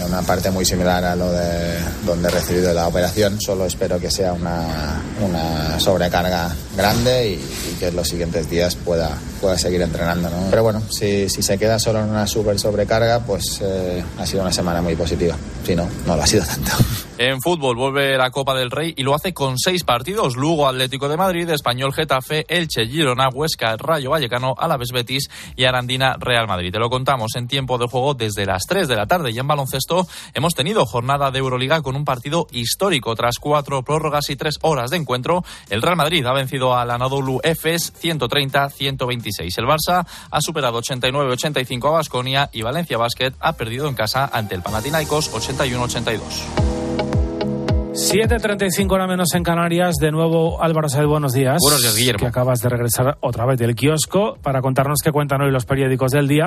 una parte muy similar a lo de donde he recibido la operación. Solo espero que sea una, una sobrecarga grande y, que los siguientes días pueda, pueda seguir entrenando. ¿no? Pero bueno, si, si, se queda solo en una super sobrecarga, pues eh, ha sido una semana muy positiva. Si no, no lo ha sido tanto. En fútbol vuelve la Copa del Rey y lo hace con seis partidos. Lugo Atlético de Madrid, Español Getafe, Elche Girona, Huesca, Rayo Vallecano, Alaves Betis y Arandina Real Madrid. Te lo contamos en tiempo de juego desde las 3 de la tarde y en baloncesto hemos tenido jornada de Euroliga con un partido histórico. Tras cuatro prórrogas y tres horas de encuentro, el Real Madrid ha vencido al Anadolu Efes 130-126. El Barça ha superado 89-85 a Basconia y Valencia Basket ha perdido en casa ante el Panathinaikos 81-82. 7.35 hora menos en Canarias. De nuevo, Álvaro Saez, buenos días. Buenos días, Guillermo. Que acabas de regresar otra vez del kiosco para contarnos qué cuentan hoy los periódicos del día.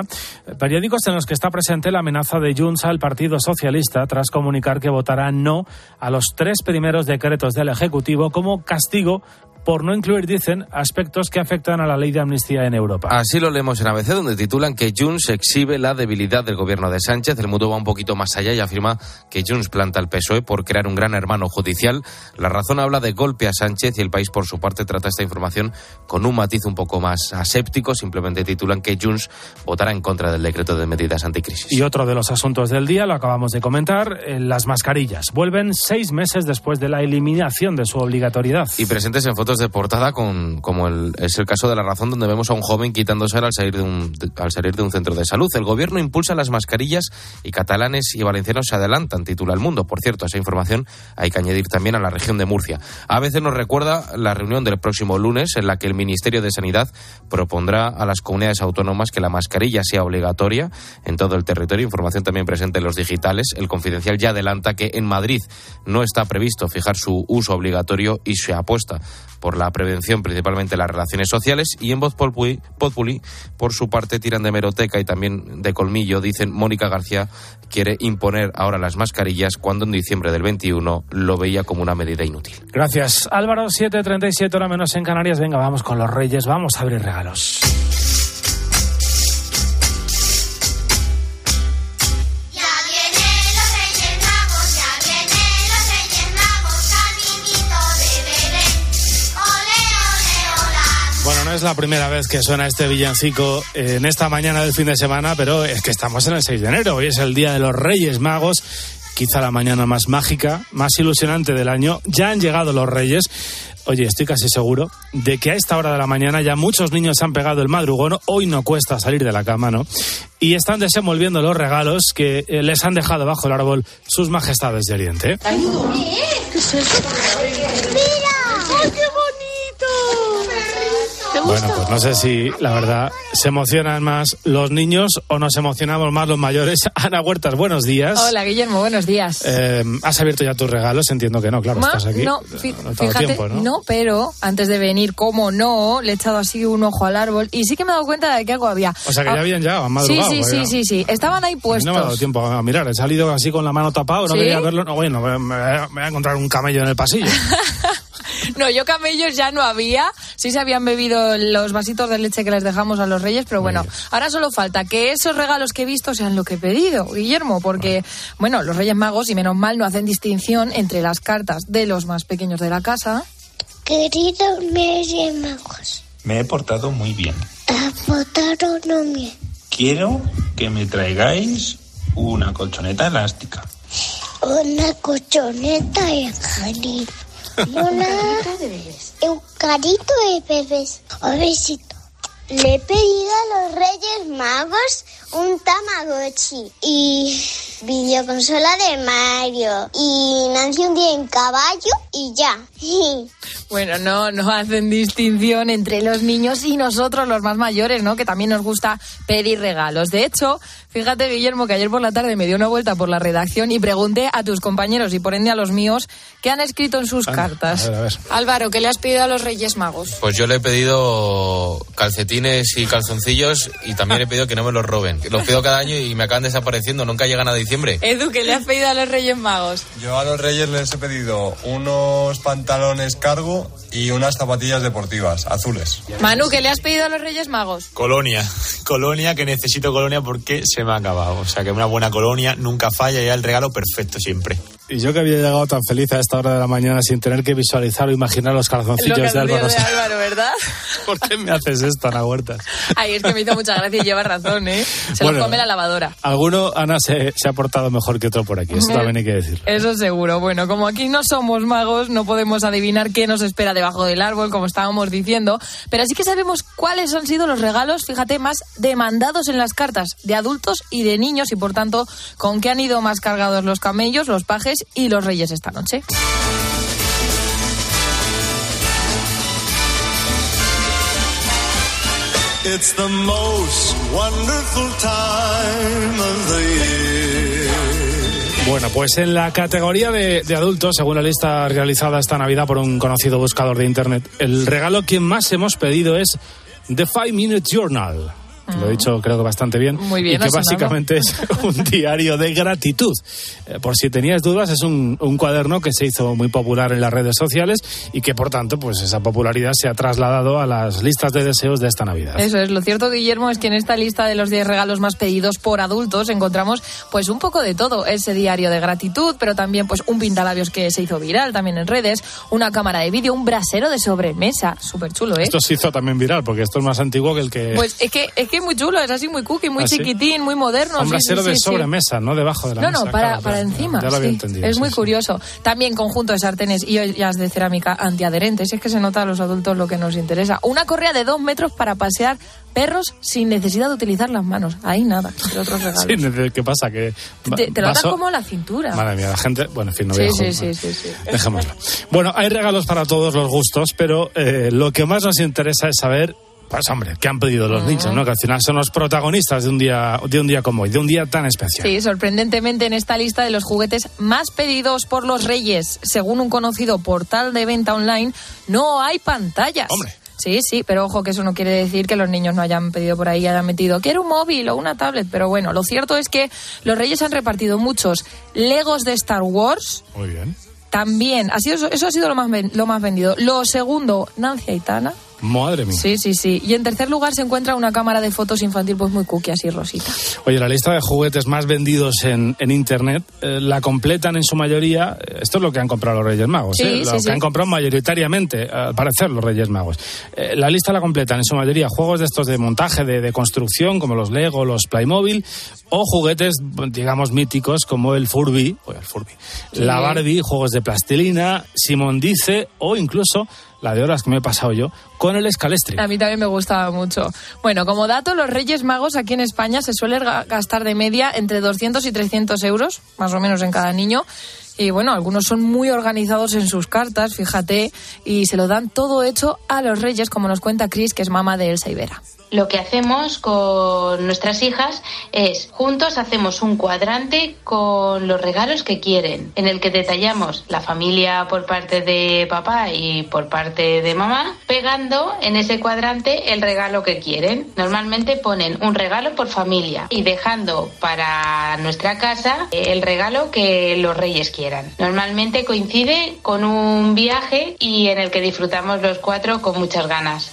Periódicos en los que está presente la amenaza de Junts al Partido Socialista tras comunicar que votará no a los tres primeros decretos del Ejecutivo como castigo por no incluir, dicen, aspectos que afectan a la ley de amnistía en Europa. Así lo leemos en ABC, donde titulan que Junts exhibe la debilidad del gobierno de Sánchez. El mundo va un poquito más allá y afirma que Junts planta al PSOE por crear un gran hermano judicial. La razón habla de golpe a Sánchez y el país, por su parte, trata esta información con un matiz un poco más aséptico. Simplemente titulan que Junts votará en contra del decreto de medidas anticrisis. Y otro de los asuntos del día, lo acabamos de comentar, eh, las mascarillas. Vuelven seis meses después de la eliminación de su obligatoriedad. Y presentes en fotos de portada con, como es el caso de la razón donde vemos a un joven quitándose al salir de un, al salir de un centro de salud. El gobierno impulsa las mascarillas y catalanes y valencianos se adelantan, titula El Mundo. Por cierto, esa información hay que añadir también a la región de Murcia. A veces nos recuerda la reunión del próximo lunes en la que el Ministerio de Sanidad propondrá a las comunidades autónomas que la mascarilla sea obligatoria en todo el territorio. Información también presente en los digitales. El Confidencial ya adelanta que en Madrid no está previsto fijar su uso obligatorio y se apuesta por la prevención, principalmente las relaciones sociales. Y en Voz Populi, por su parte, tiran de meroteca y también de colmillo. Dicen Mónica García quiere imponer ahora las mascarillas cuando en diciembre del 21 lo veía como una medida inútil. Gracias, Álvaro. 7.37 hora menos en Canarias. Venga, vamos con los Reyes. Vamos a abrir regalos. Bueno, no es la primera vez que suena este villancico en esta mañana del fin de semana, pero es que estamos en el 6 de enero. Hoy es el Día de los Reyes Magos, quizá la mañana más mágica, más ilusionante del año. Ya han llegado los Reyes. Oye, estoy casi seguro de que a esta hora de la mañana ya muchos niños han pegado el madrugón. Hoy no cuesta salir de la cama, ¿no? Y están desenvolviendo los regalos que eh, les han dejado bajo el árbol sus majestades de Oriente. ¿Qué es eso? ¡Mira! ¡Ay, qué bonito! Bueno, pues no sé si la verdad se emocionan más los niños o nos emocionamos más los mayores. Ana Huertas, buenos días. Hola, Guillermo, buenos días. Eh, ¿Has abierto ya tus regalos? Entiendo que no, claro, Ma- estás aquí. No, No fíjate, tiempo, ¿no? pero antes de venir, como no, le he echado así un ojo al árbol y sí que me he dado cuenta de que algo había. O sea que ya Ah, habían ya, han Sí, madrugado. sí, sí, vaya. sí, sí. Estaban ahí mí No me ha dado puestos. tiempo a mirar, he salido así con la mano tapada, no ¿Sí? quería verlo. No, bueno, me voy a encontrar un camello en el pasillo. No, yo camellos ya no había. Sí se habían bebido los vasitos de leche que les dejamos a los reyes, pero bueno, ahora solo falta que esos regalos que he visto sean lo que he pedido, Guillermo, porque, bueno, los reyes magos, y menos mal, no hacen distinción entre las cartas de los más pequeños de la casa. Queridos Reyes Magos, Me he portado muy bien. votaron bien. Quiero que me traigáis una colchoneta elástica. Una colchoneta. Una... Un carito de bebés. A besito. Le he pedido a los Reyes Magos un Tamagotchi y videoconsola de Mario y Nancy un día en caballo y ya. Bueno, no, no hacen distinción entre los niños y nosotros, los más mayores, ¿no? Que también nos gusta pedir regalos. De hecho, fíjate, Guillermo, que ayer por la tarde me dio una vuelta por la redacción y pregunté a tus compañeros y por ende a los míos qué han escrito en sus cartas. Álvaro, ¿qué le has pedido a los Reyes Magos? Pues yo le he pedido calcetines y calzoncillos y también he pedido que no me los roben. Los pido cada año y me acaban desapareciendo, nunca llegan a diciembre. Edu, ¿qué le has pedido a los Reyes Magos? Yo a los Reyes les he pedido unos pantalones cargo y unas zapatillas deportivas azules. Manu, ¿qué le has pedido a los Reyes Magos? Colonia, colonia que necesito colonia porque se me ha acabado. O sea que una buena colonia nunca falla y el regalo perfecto siempre. Y yo que había llegado tan feliz a esta hora de la mañana sin tener que visualizar o imaginar los calzoncillos Lo de Álvaro. de Álvaro, ¿verdad? ¿Por qué me haces esto, Ana Huertas? Ay, es que me hizo mucha gracia y lleva razón, ¿eh? Se Bueno. lo come la lavadora. Alguno, Ana, se, se ha portado mejor que otro por aquí. Eso también hay que decirlo. Eso seguro. Bueno, como aquí no somos magos, no podemos adivinar qué nos espera debajo del árbol, como estábamos diciendo, pero sí que sabemos cuáles han sido los regalos, fíjate, más demandados en las cartas de adultos y de niños y, por tanto, con qué han ido más cargados los camellos, los pajes y los reyes esta noche. It's the most wonderful time of the year. Bueno, pues en la categoría de, de adultos, según la lista realizada esta Navidad por un conocido buscador de Internet, el regalo que más hemos pedido es The Five Minute Journal. Lo he dicho creo que bastante bien. Muy bien, Y que sonado. básicamente es un diario de gratitud. Eh, Por si tenías dudas, es un, un cuaderno que se hizo muy popular en las redes sociales y que por tanto, pues esa popularidad se ha trasladado a las listas de deseos de esta Navidad. Eso es, lo cierto, Guillermo, es que en esta lista de los 10 regalos más pedidos por adultos encontramos pues un poco de todo. Ese diario de gratitud, pero también pues un pintalabios que se hizo viral también en redes, una cámara de vídeo, un brasero de sobremesa, súper chulo, ¿eh? Esto se hizo también viral porque esto es más antiguo que el que... Pues es que, es que es muy chulo, es así muy cookie, muy ¿Ah, sí? chiquitín, muy moderno. un brasero sí, de sí, sí. sobremesa, no debajo de la No, mesa. no, para, claro, para encima. Ya lo había entendido. Es muy curioso. También conjunto de sartenes y ollas de cerámica antiadherentes. Es que se nota a los adultos lo que nos interesa. Una correa de dos metros para pasear perros sin necesidad de utilizar las manos. Ahí nada, entre otros regalos. Sí, ¿qué pasa? Que te, te lo das como la cintura. Madre mía, la gente... Bueno, en fin, no voy sí, sí, sí, sí. Dejémoslo. Bueno, hay regalos para todos los gustos, pero eh, lo que más nos interesa es saber, pues hombre, qué han pedido los niños, ¿no? Que al final son los protagonistas de un día, de un día como hoy, de un día tan especial. Sí, sorprendentemente en esta lista de los juguetes más pedidos por los reyes, según un conocido portal de venta online, no hay pantallas. Hombre. Sí, sí, pero ojo que eso no quiere decir que los niños no hayan pedido por ahí, hayan metido, quiero un móvil o una tablet, pero bueno, lo cierto es que los reyes han repartido muchos Legos de Star Wars, Muy bien. también, ha sido, eso, ha sido lo más, lo más vendido. Lo segundo, Nancy Aitana. Madre mía. Sí, sí, sí. Y en tercer lugar se encuentra una cámara de fotos infantil pues muy cookie, así rosita. Oye, la lista de juguetes más vendidos en, en Internet eh, la completan en su mayoría, eh, esto es lo que han comprado los Reyes Magos, Sí, ¿eh? lo sí, que han comprado mayoritariamente, al parecer, los Reyes Magos. Eh, la lista la completan en su mayoría juegos de estos de montaje, de, de construcción, como los Lego, los Playmobil, o juguetes, digamos, míticos, como el Furby, o el Furby, la Barbie, juegos de plastilina, Simón Dice, o incluso la de horas que me he pasado yo, con el Scalestri. A mí también me gustaba mucho. Bueno, como dato, los Reyes Magos aquí en España se suelen ga- gastar de media entre 200 y 300 euros, más o menos en cada niño. Y bueno, algunos son muy organizados en sus cartas, fíjate, y se lo dan todo hecho a los Reyes, como nos cuenta Chris, que es mamá de Elsa Ibera. Lo que hacemos con nuestras hijas es, juntos hacemos un cuadrante con los regalos que quieren, en el que detallamos la familia por parte de papá y por parte de mamá, pegando en ese cuadrante el regalo que quieren. Normalmente ponen un regalo por familia y dejando para nuestra casa el regalo que los reyes quieran. Normalmente coincide con un viaje y en el que disfrutamos los cuatro con muchas ganas.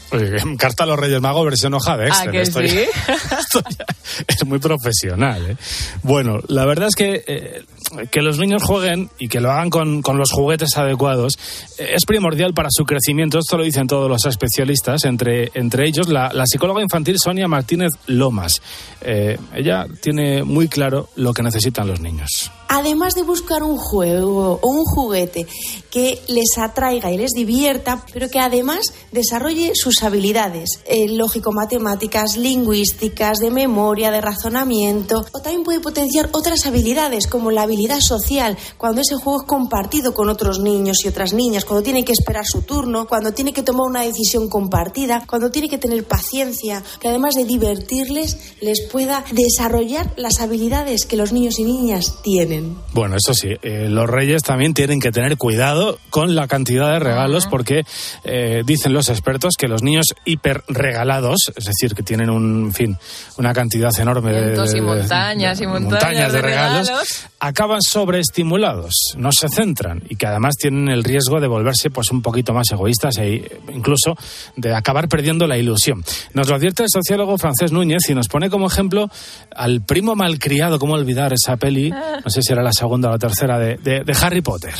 Carta a los Reyes Magos versión hoja de Excel. ¿A que Esto ya- sí? esto ya es muy profesional. ¿eh? Bueno, la verdad es que eh, que los niños jueguen y que lo hagan con, con los juguetes adecuados eh, es primordial para su crecimiento. Esto lo dicen todos los especialistas, entre, entre ellos la, la psicóloga infantil Sonia Martínez Lomas. Eh, ella tiene muy claro lo que necesitan los niños. Además de buscar un juego o un juguete que les atraiga y les divierta, pero que además desarrolle sus habilidades eh, lógico-matemáticas, lingüísticas, de memoria, de razonamiento, o también puede potenciar otras habilidades como la habilidad social, cuando ese juego es compartido con otros niños y otras niñas, cuando tiene que esperar su turno, cuando tiene que tomar una decisión compartida, cuando tiene que tener paciencia, que además de divertirles, les pueda desarrollar las habilidades que los niños y niñas tienen. Bueno, eso sí, eh, los reyes también tienen que tener cuidado con la cantidad de regalos porque eh, dicen los expertos que los niños hiperregalados, es decir, que tienen un en fin, una cantidad enorme de, Cientos y de- de- montañas y montañas de de regalos, regalos. acaban sobreestimulados, no se centran y que además tienen el riesgo de volverse pues un poquito más egoístas e incluso de acabar perdiendo la ilusión. Nos lo advierte el sociólogo Francés Núñez y nos pone como ejemplo al primo malcriado, cómo olvidar esa peli, no sé si era la segunda o la tercera de, de, de Harry Potter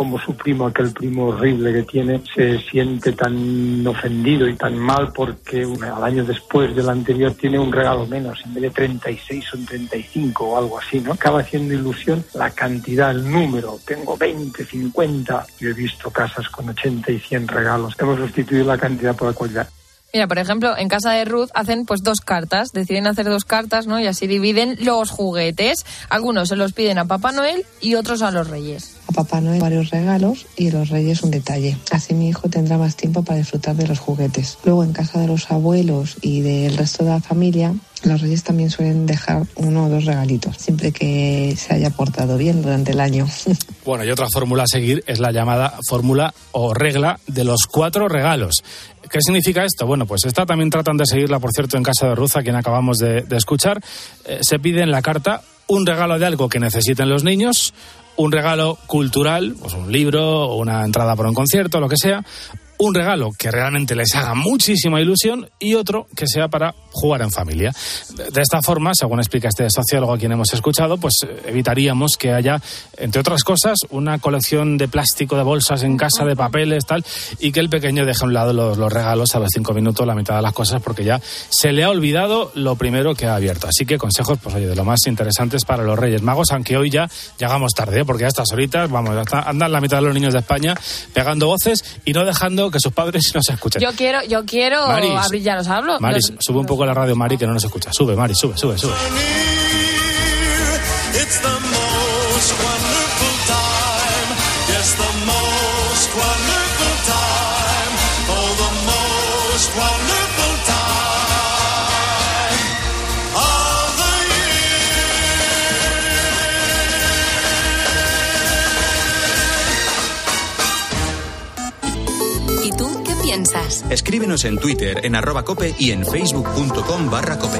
como su primo, aquel primo horrible que tiene, se siente tan ofendido y tan mal porque al año después del anterior tiene un regalo menos, en vez de 36 son 35 o algo así, ¿no? Acaba haciendo ilusión la cantidad, el número. Tengo 20, 50. Yo he visto casas con 80 y 100 regalos. Hemos sustituido la cantidad por la cualidad. Mira, por ejemplo, en casa de Ruth hacen pues dos cartas, deciden hacer dos cartas, ¿no? Y así dividen los juguetes. Algunos se los piden a Papá Noel y otros a los Reyes. A Papá Noel varios regalos y a los Reyes un detalle. Así mi hijo tendrá más tiempo para disfrutar de los juguetes. Luego en casa de los abuelos y del resto de la familia los reyes también suelen dejar uno o dos regalitos, siempre que se haya portado bien durante el año. Bueno, y otra fórmula a seguir es la llamada fórmula o regla de los cuatro regalos. ¿Qué significa esto? Bueno, pues esta también tratan de seguirla, por cierto, en casa de Ruth, a quien acabamos de, escuchar. Eh, se pide en la carta un regalo de algo que necesiten los niños, un regalo cultural, pues un libro, una entrada para un concierto, lo que sea, un regalo que realmente les haga muchísima ilusión y otro que sea para jugar en familia. De esta forma, según explica este sociólogo a quien hemos escuchado, pues evitaríamos que haya, entre otras cosas, una colección de plástico, de bolsas en casa, de papeles, tal, y que el pequeño deje a un lado los, los regalos a los cinco minutos, la mitad de las cosas, porque ya se le ha olvidado lo primero que ha abierto. Así que consejos, pues oye, de lo más interesantes para los Reyes Magos, aunque hoy ya llegamos tarde, ¿eh? porque a estas horitas, vamos, andan la mitad de los niños de España pegando voces y no dejando que sus padres nos escuchen. Yo quiero, yo quiero Maris, abrir, ya los hablo. Maris, los- sube un poco la radio, Mari, que no nos escucha. Sube, Mari, sube, sube, sube. Escríbenos en Twitter, en arroba cope y en facebook.com barra cope.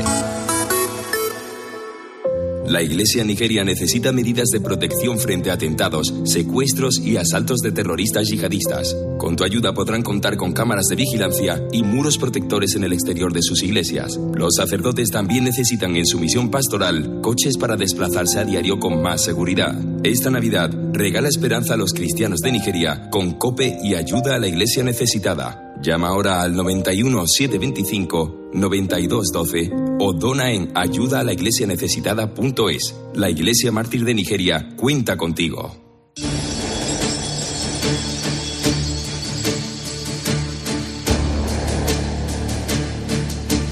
La Iglesia Nigeria necesita medidas de protección frente a atentados, secuestros y asaltos de terroristas yihadistas. Con tu ayuda podrán contar con cámaras de vigilancia y muros protectores en el exterior de sus iglesias. Los sacerdotes también necesitan en su misión pastoral coches para desplazarse a diario con más seguridad. Esta Navidad regala esperanza a los cristianos de Nigeria con COPE y ayuda a la Iglesia necesitada. Llama ahora al 91 725 9212 o dona en ayuda a la iglesia necesitada.es. La Iglesia Mártir de Nigeria cuenta contigo.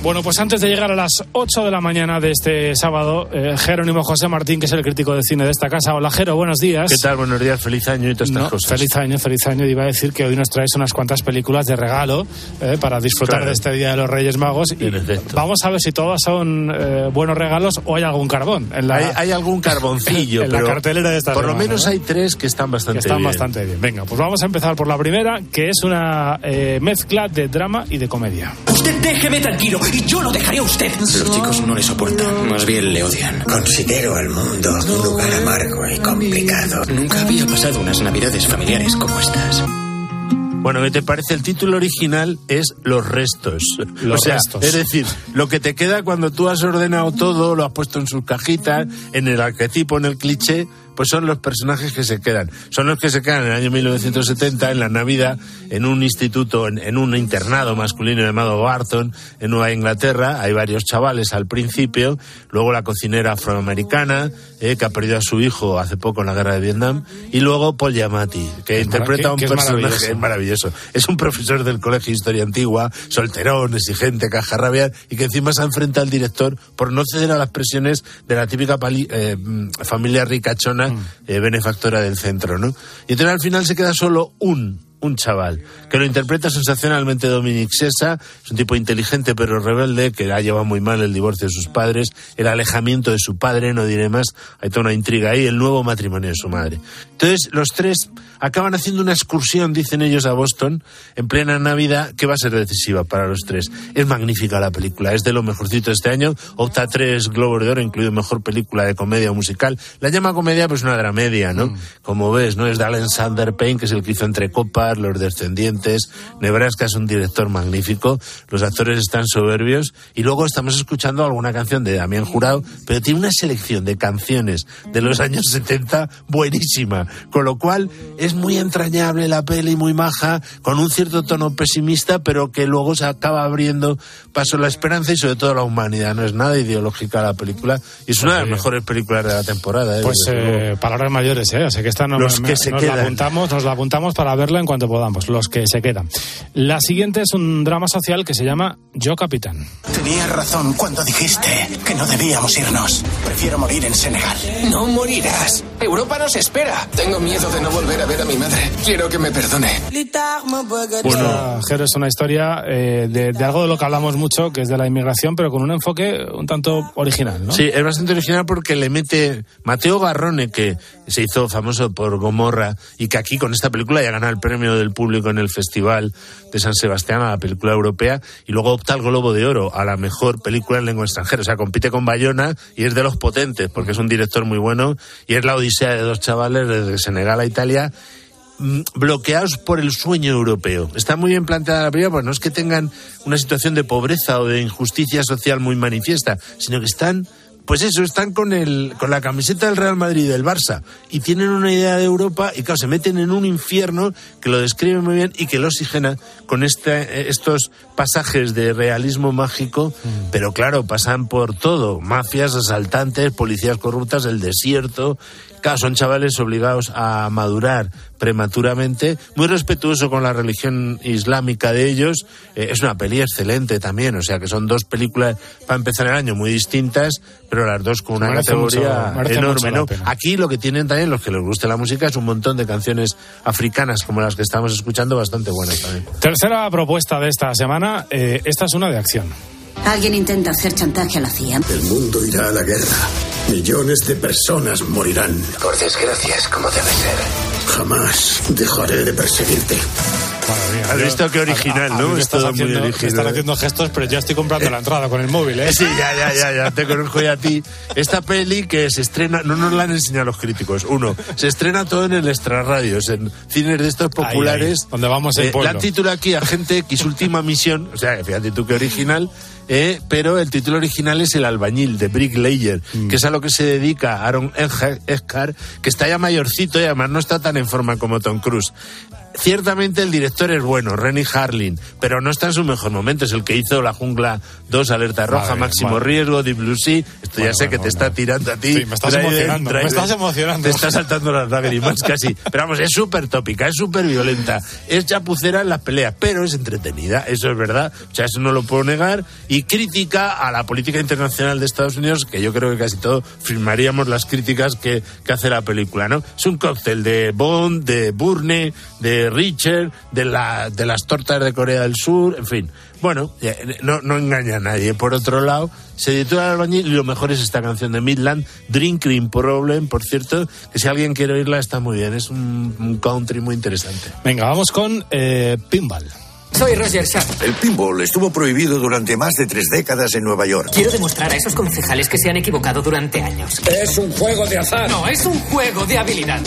Bueno, pues antes de llegar a las 8 de la mañana de este sábado, eh, Jerónimo José Martín, que es el crítico de cine de esta casa. Hola, Jero, buenos días. ¿Qué tal? Buenos días, feliz año y todas estas No, cosas. feliz año, feliz año. Y Iba a decir que hoy nos traes unas cuantas películas de regalo eh, para disfrutar Claro. de este Día de los Reyes Magos. Y vamos a ver si todas son eh, buenos regalos o hay algún carbón. En la, hay, hay algún carboncillo, en la pero cartelera de esta por lo semana, menos ¿no? hay tres que están bastante que están bien. bastante bien. Venga, pues vamos a empezar por la primera, que es una eh, mezcla de drama y de comedia. Usted déjeme tranquilo y yo lo dejaré a usted. Los chicos no le soportan, más bien le odian. Considero al mundo un lugar amargo y complicado. Nunca había pasado unas navidades familiares como estas. Bueno, ¿qué te parece? El título original es Los restos. Los o sea, restos. es decir, lo que te queda cuando tú has ordenado todo, lo has puesto en sus cajitas, en el arquetipo, en el cliché, pues son los personajes que se quedan. Son los que se quedan en el año 1970, en la Navidad, en un instituto, en, en un internado masculino llamado Barton, en Nueva Inglaterra. Hay varios chavales al principio, luego la cocinera afroamericana, eh, que ha perdido a su hijo hace poco en la guerra de Vietnam, y luego Paul Giamatti, que interpreta a un personaje maravilloso. es maravilloso. Es un profesor del Colegio de Historia Antigua, solterón, exigente, cajarrabias, y que encima se enfrenta al director por no ceder a las presiones de la típica pali- eh, mm, familia ricachona, eh, benefactora del centro, ¿no? Y entonces al final se queda solo un un chaval, que lo interpreta sensacionalmente Dominic Sessa, es un tipo inteligente pero rebelde, que ha llevado muy mal el divorcio de sus padres, el alejamiento de su padre, no diré más, hay toda una intriga ahí, el nuevo matrimonio de su madre. Entonces, los tres acaban haciendo una excursión, dicen ellos, a Boston, en plena Navidad, que va a ser decisiva para los tres. Es magnífica la película, es de lo mejorcito de este año, opta a tres Globos de Oro, incluido mejor película de comedia o musical. La llama comedia, pues una dramedia, ¿no? Como ves, ¿no? Es de Alan Sander Payne, que es el que hizo Entre Copas, Los Descendientes. Nebraska es un director magnífico. Los actores están soberbios. Y luego estamos escuchando alguna canción de Damián Jurado, pero tiene una selección de canciones de los años 70 buenísima. Con lo cual es muy entrañable la peli, muy maja, con un cierto tono pesimista, pero que luego se acaba abriendo paso a la esperanza y sobre todo a la humanidad. No es nada ideológica la película. Y es una de las mejores películas de la temporada. ¿eh? Pues eh, palabras mayores, ¿eh? Así que esta no Los me- que se nos la apuntamos, nos la apuntamos para verla en cuanto podamos, los que se quedan. La siguiente es un drama social que se llama Yo Capitán. Tenías razón cuando dijiste que no debíamos irnos. Prefiero morir en Senegal. No morirás. Europa nos espera. Tengo miedo de no volver a ver a mi madre. Quiero que me perdone. Esta, Jero, es una historia eh, de, de algo de lo que hablamos mucho, que es de la inmigración, pero con un enfoque un tanto original, ¿no? Sí, es bastante original porque le mete Mateo Garrone, que se hizo famoso por Gomorra y que aquí con esta película ya gana el premio del público en el Festival de San Sebastián a la película europea y luego opta al Globo de Oro a la mejor película en lengua extranjera. O sea, compite con Bayona y es de los potentes porque es un director muy bueno y es la odisea de dos chavales desde Senegal a Italia mm, bloqueados por el sueño europeo. Está muy bien planteada la película, porque no es que tengan una situación de pobreza o de injusticia social muy manifiesta, sino que están, pues eso, están con, el, con la camiseta del Real Madrid y del Barça y tienen una idea de Europa y claro, se meten en un infierno que lo describe muy bien y que lo oxigena con este, estos pasajes de realismo mágico, pero claro, pasan por todo, mafias, asaltantes, policías corruptas, el desierto, Claro, son chavales obligados a madurar prematuramente, muy respetuoso con la religión islámica de ellos. Eh, es una peli excelente también, o sea que son dos películas para empezar el año muy distintas, pero las dos con una categoría mucho- enorme. Aquí lo que tienen también los que les guste la música es un montón de canciones africanas como las que estamos escuchando, bastante buenas también. Tercera propuesta de esta semana, eh, esta es una de acción. Alguien intenta hacer chantaje a la CIA. El mundo irá a la guerra. Millones de personas morirán. Por desgracia es como debe ser. Jamás dejaré de perseguirte. Has visto qué original, ¿no? Me Es estás todo muy haciendo, me original. estás haciendo gestos, pero ya estoy comprando la entrada con el móvil, ¿eh? Sí, ya, ya, ya, ya, te conozco ya a ti. Esta peli que se estrena, no nos la han enseñado los críticos. Uno, se estrena todo en el extrarradios, en cines de estos Ahí, populares. ahí, donde vamos el Eh, pueblo. La han titulado aquí Agente X Última Misión, o sea, fíjate tú qué original. Eh, pero el título original es El albañil de Bricklayer, Mm. que es a lo que se dedica Aaron Eckhart, que está ya mayorcito y además no está tan en forma como Tom Cruise. Ciertamente el director es bueno, Renny Harlin, pero no está en su mejor momento. Es el que hizo La Jungla 2, Alerta Roja, Madre, Máximo. Riesgo, Deep Blue Sea. Esto Bueno, ya sé bueno, que te está tirando a ti. Sí, me estás emocionando, me estás emocionando. Te está saltando las lágrimas casi. Pero vamos, es súper tópica, es súper violenta, es chapucera en las peleas, pero es entretenida, eso es verdad. O sea, eso no lo puedo negar. Y crítica a la política internacional de Estados Unidos, que yo creo que casi todo firmaríamos las críticas que, que hace la película, ¿no? Es un cóctel de Bond, de Burne, de Richard, de, la, de las tortas de Corea del Sur, en fin. Bueno, ya, no, no engaña a nadie. Por otro lado, se titula El albañil y lo mejor es esta canción de Midland, Drinking Problem, por cierto, que si alguien quiere oírla está muy bien. Es un, un country muy interesante. Venga, vamos con eh, Pinball. Soy Roger Sharp. El pinball estuvo prohibido durante más de tres décadas en Nueva York. Quiero demostrar a esos concejales que se han equivocado durante años. Es un juego de azar. No, es un juego de habilidad.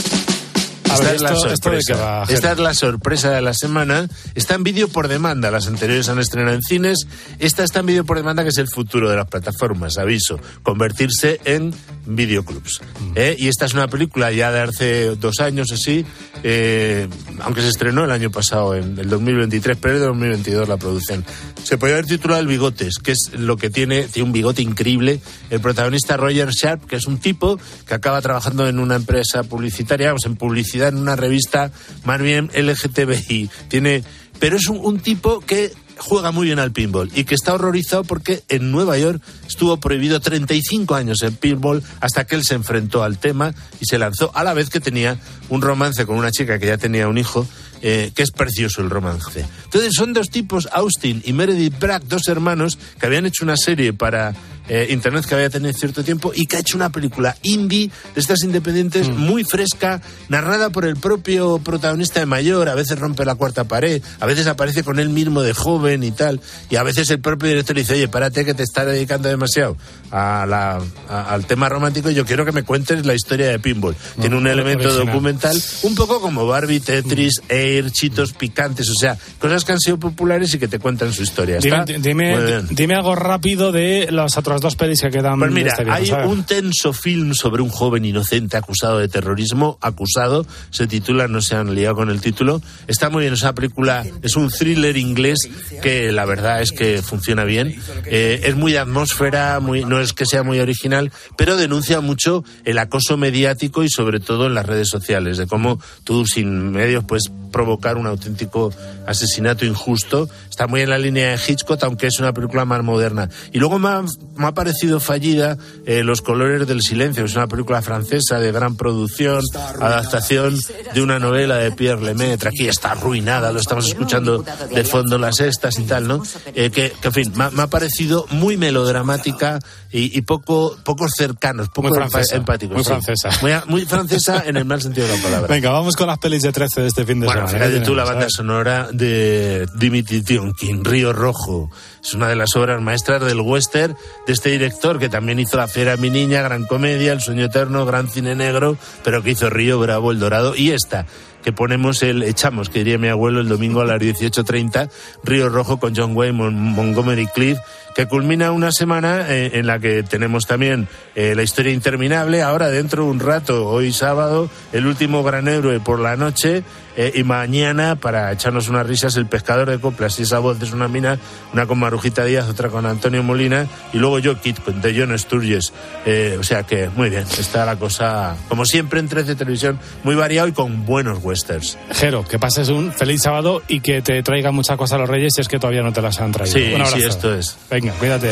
Esta es la esto- sorpresa. va. Esta es la sorpresa de la semana. Está en vídeo por demanda. Las anteriores han estrenado en cines. Esta está en vídeo por demanda, que es el futuro de las plataformas. Aviso. Convertirse en videoclubs. Mm. ¿Eh? Y esta es una película ya de hace dos años así, eh, aunque se estrenó el año pasado, en el 2023, pero es de 2022 la producción. Se podría haber titulado El Bigotes, que es lo que tiene, tiene un bigote increíble. El protagonista Roger Sharp, que es un tipo que acaba trabajando en una empresa publicitaria, vamos, en publicidad en una revista más bien LGTBI. Tiene, pero es un, tipo que juega muy bien al pinball y que está horrorizado porque en Nueva York estuvo prohibido 35 años el pinball hasta que él se enfrentó al tema y se lanzó a la vez que tenía un romance con una chica que ya tenía un hijo eh, que es precioso el romance. Entonces son dos tipos, Austin y Meredith Brack, dos hermanos que habían hecho una serie para eh, Internet que había tenido cierto tiempo y que ha hecho una película indie de estas independientes muy fresca, narrada por el propio protagonista de mayor. A veces rompe la cuarta pared, a veces aparece con él mismo de joven y tal. Y a veces el propio director dice, oye, párate que te está dedicando demasiado a la- a- al tema romántico y yo quiero que me cuentes la historia de Pinball. Tiene un elemento original. documental, un poco como Barbie, Tetris, Air, Chitos Picantes, o sea, cosas que han sido populares y que te cuentan su historia. Dime, dime, dime algo rápido de las otras dos pelis que quedan. Pues mira, hay ver. un tenso film sobre un joven inocente acusado de terrorismo, acusado, se titula, no se han liado con el título, está muy bien esa película, es un thriller inglés que la verdad es que funciona bien, Eh, es muy de atmósfera, muy, no es que sea muy original, pero denuncia mucho el acoso mediático y sobre todo en las redes sociales, de cómo tú sin medios puedes provocar un auténtico asesinato injusto. Está muy en la línea de Hitchcock, aunque es una película más moderna. Y luego ha, me ha parecido fallida eh, Los colores del silencio, es una película francesa de gran producción, adaptación de una novela de Pierre Lemaitre. Aquí está arruinada, lo estamos escuchando de fondo las estas y tal, ¿no? Eh, que, que, en fin, me ha parecido muy melodramática y, y poco, poco cercanos, poco Muy francesa, empáticos. muy sí. francesa. Muy, muy francesa en el mal sentido de la palabra. Venga, vamos con las pelis de 13 de este fin de Bueno, semana. fíjate ¿Qué tú la banda sonora de Dimitri Tionkin, Río Rojo. Es una de las obras maestras del western de este director que también hizo La Fiera Mi Niña, Gran Comedia, El Sueño Eterno, Gran Cine Negro, pero que hizo Río Bravo, El Dorado y esta que ponemos el echamos, que diría mi abuelo, el domingo a las 18.30, Río Rojo con John Wayne, Mon- Montgomery Cliff, que culmina una semana eh, en la que tenemos también eh, la historia interminable, ahora dentro de un rato, hoy sábado, el último gran héroe por la noche, eh, y mañana, para echarnos unas risas, el pescador de coplas, y esa voz es una mina, una con Marujita Díaz, otra con Antonio Molina, y luego yo, Kit, de John Sturges. Eh, o sea que, muy bien, está la cosa, como siempre en 13 Televisión, muy variado y con buenos westerns. Jero, que pases un feliz sábado y que te traigan muchas cosas a los Reyes si es que todavía no te las han traído. Sí, Un abrazo. sí, esto es. Venga, cuídate.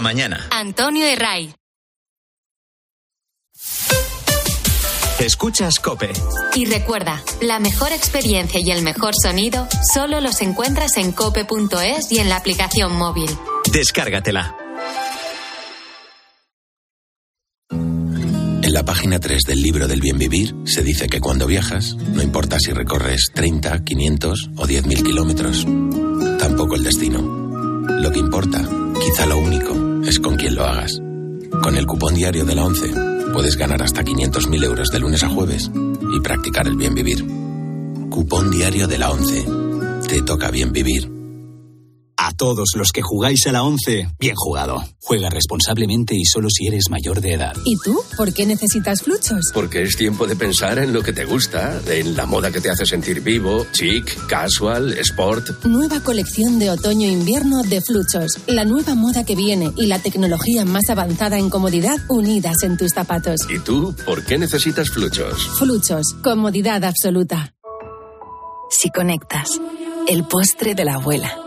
La mañana. Antonio de Ray. Escuchas Cope. Y recuerda, la mejor experiencia y el mejor sonido solo los encuentras en cope.es y en la aplicación móvil. Descárgatela. En la página 3 del libro del bien vivir se dice que cuando viajas, no importa si recorres 30, 500 o 10.000 kilómetros, tampoco el destino. Lo que importa, quizá lo único, es con quién lo hagas. Con el cupón diario de la 11 puedes ganar hasta 500.000 euros de lunes a jueves y practicar el bien vivir. Cupón diario de la 11. Te toca bien vivir. A todos los que jugáis a la 11, bien jugado. Juega responsablemente y solo si eres mayor de edad. ¿Y tú? ¿Por qué necesitas fluchos? Porque es tiempo de pensar en lo que te gusta, en la moda que te hace sentir vivo, chic, casual, sport. Nueva colección de otoño-invierno de Fluchos. La nueva moda que viene y la tecnología más avanzada en comodidad unidas en tus zapatos. ¿Y tú por qué necesitas fluchos? Fluchos. Comodidad absoluta. Si conectas, el postre de la abuela.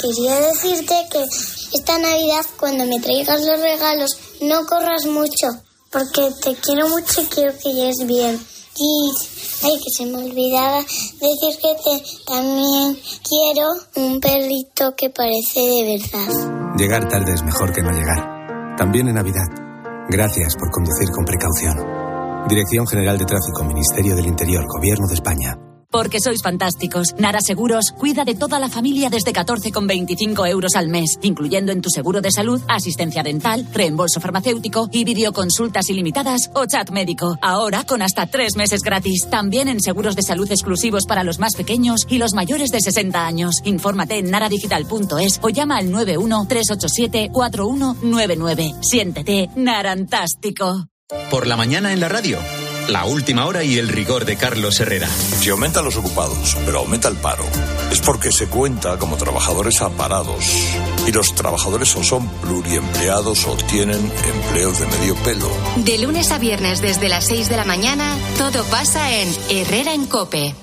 Quería decirte que esta Navidad cuando me traigas los regalos no corras mucho, porque te quiero mucho y quiero que llegues bien. Y, ay, que se me olvidaba decir que te, también quiero un perrito que parece de verdad. Llegar tarde es mejor que no llegar. También en Navidad. Gracias por conducir con precaución. Dirección General de Tráfico, Ministerio del Interior, Gobierno de España. Porque sois fantásticos. Nara Seguros cuida de toda la familia desde 14,25 euros al mes, incluyendo en tu seguro de salud, asistencia dental, reembolso farmacéutico y videoconsultas ilimitadas o chat médico. Ahora con hasta tres meses gratis. También en seguros de salud exclusivos para los más pequeños y los mayores de 60 años. Infórmate en naradigital.es o llama al 91 387 4199. Siéntete narantástico. Por la mañana en la radio. La última hora y el rigor de Carlos Herrera. Si aumentan los ocupados, pero aumenta el paro, es porque se cuenta como trabajadores aparados. Y los trabajadores o son pluriempleados o tienen empleos de medio pelo. De lunes a viernes desde las 6 de la mañana, todo pasa en Herrera en Cope.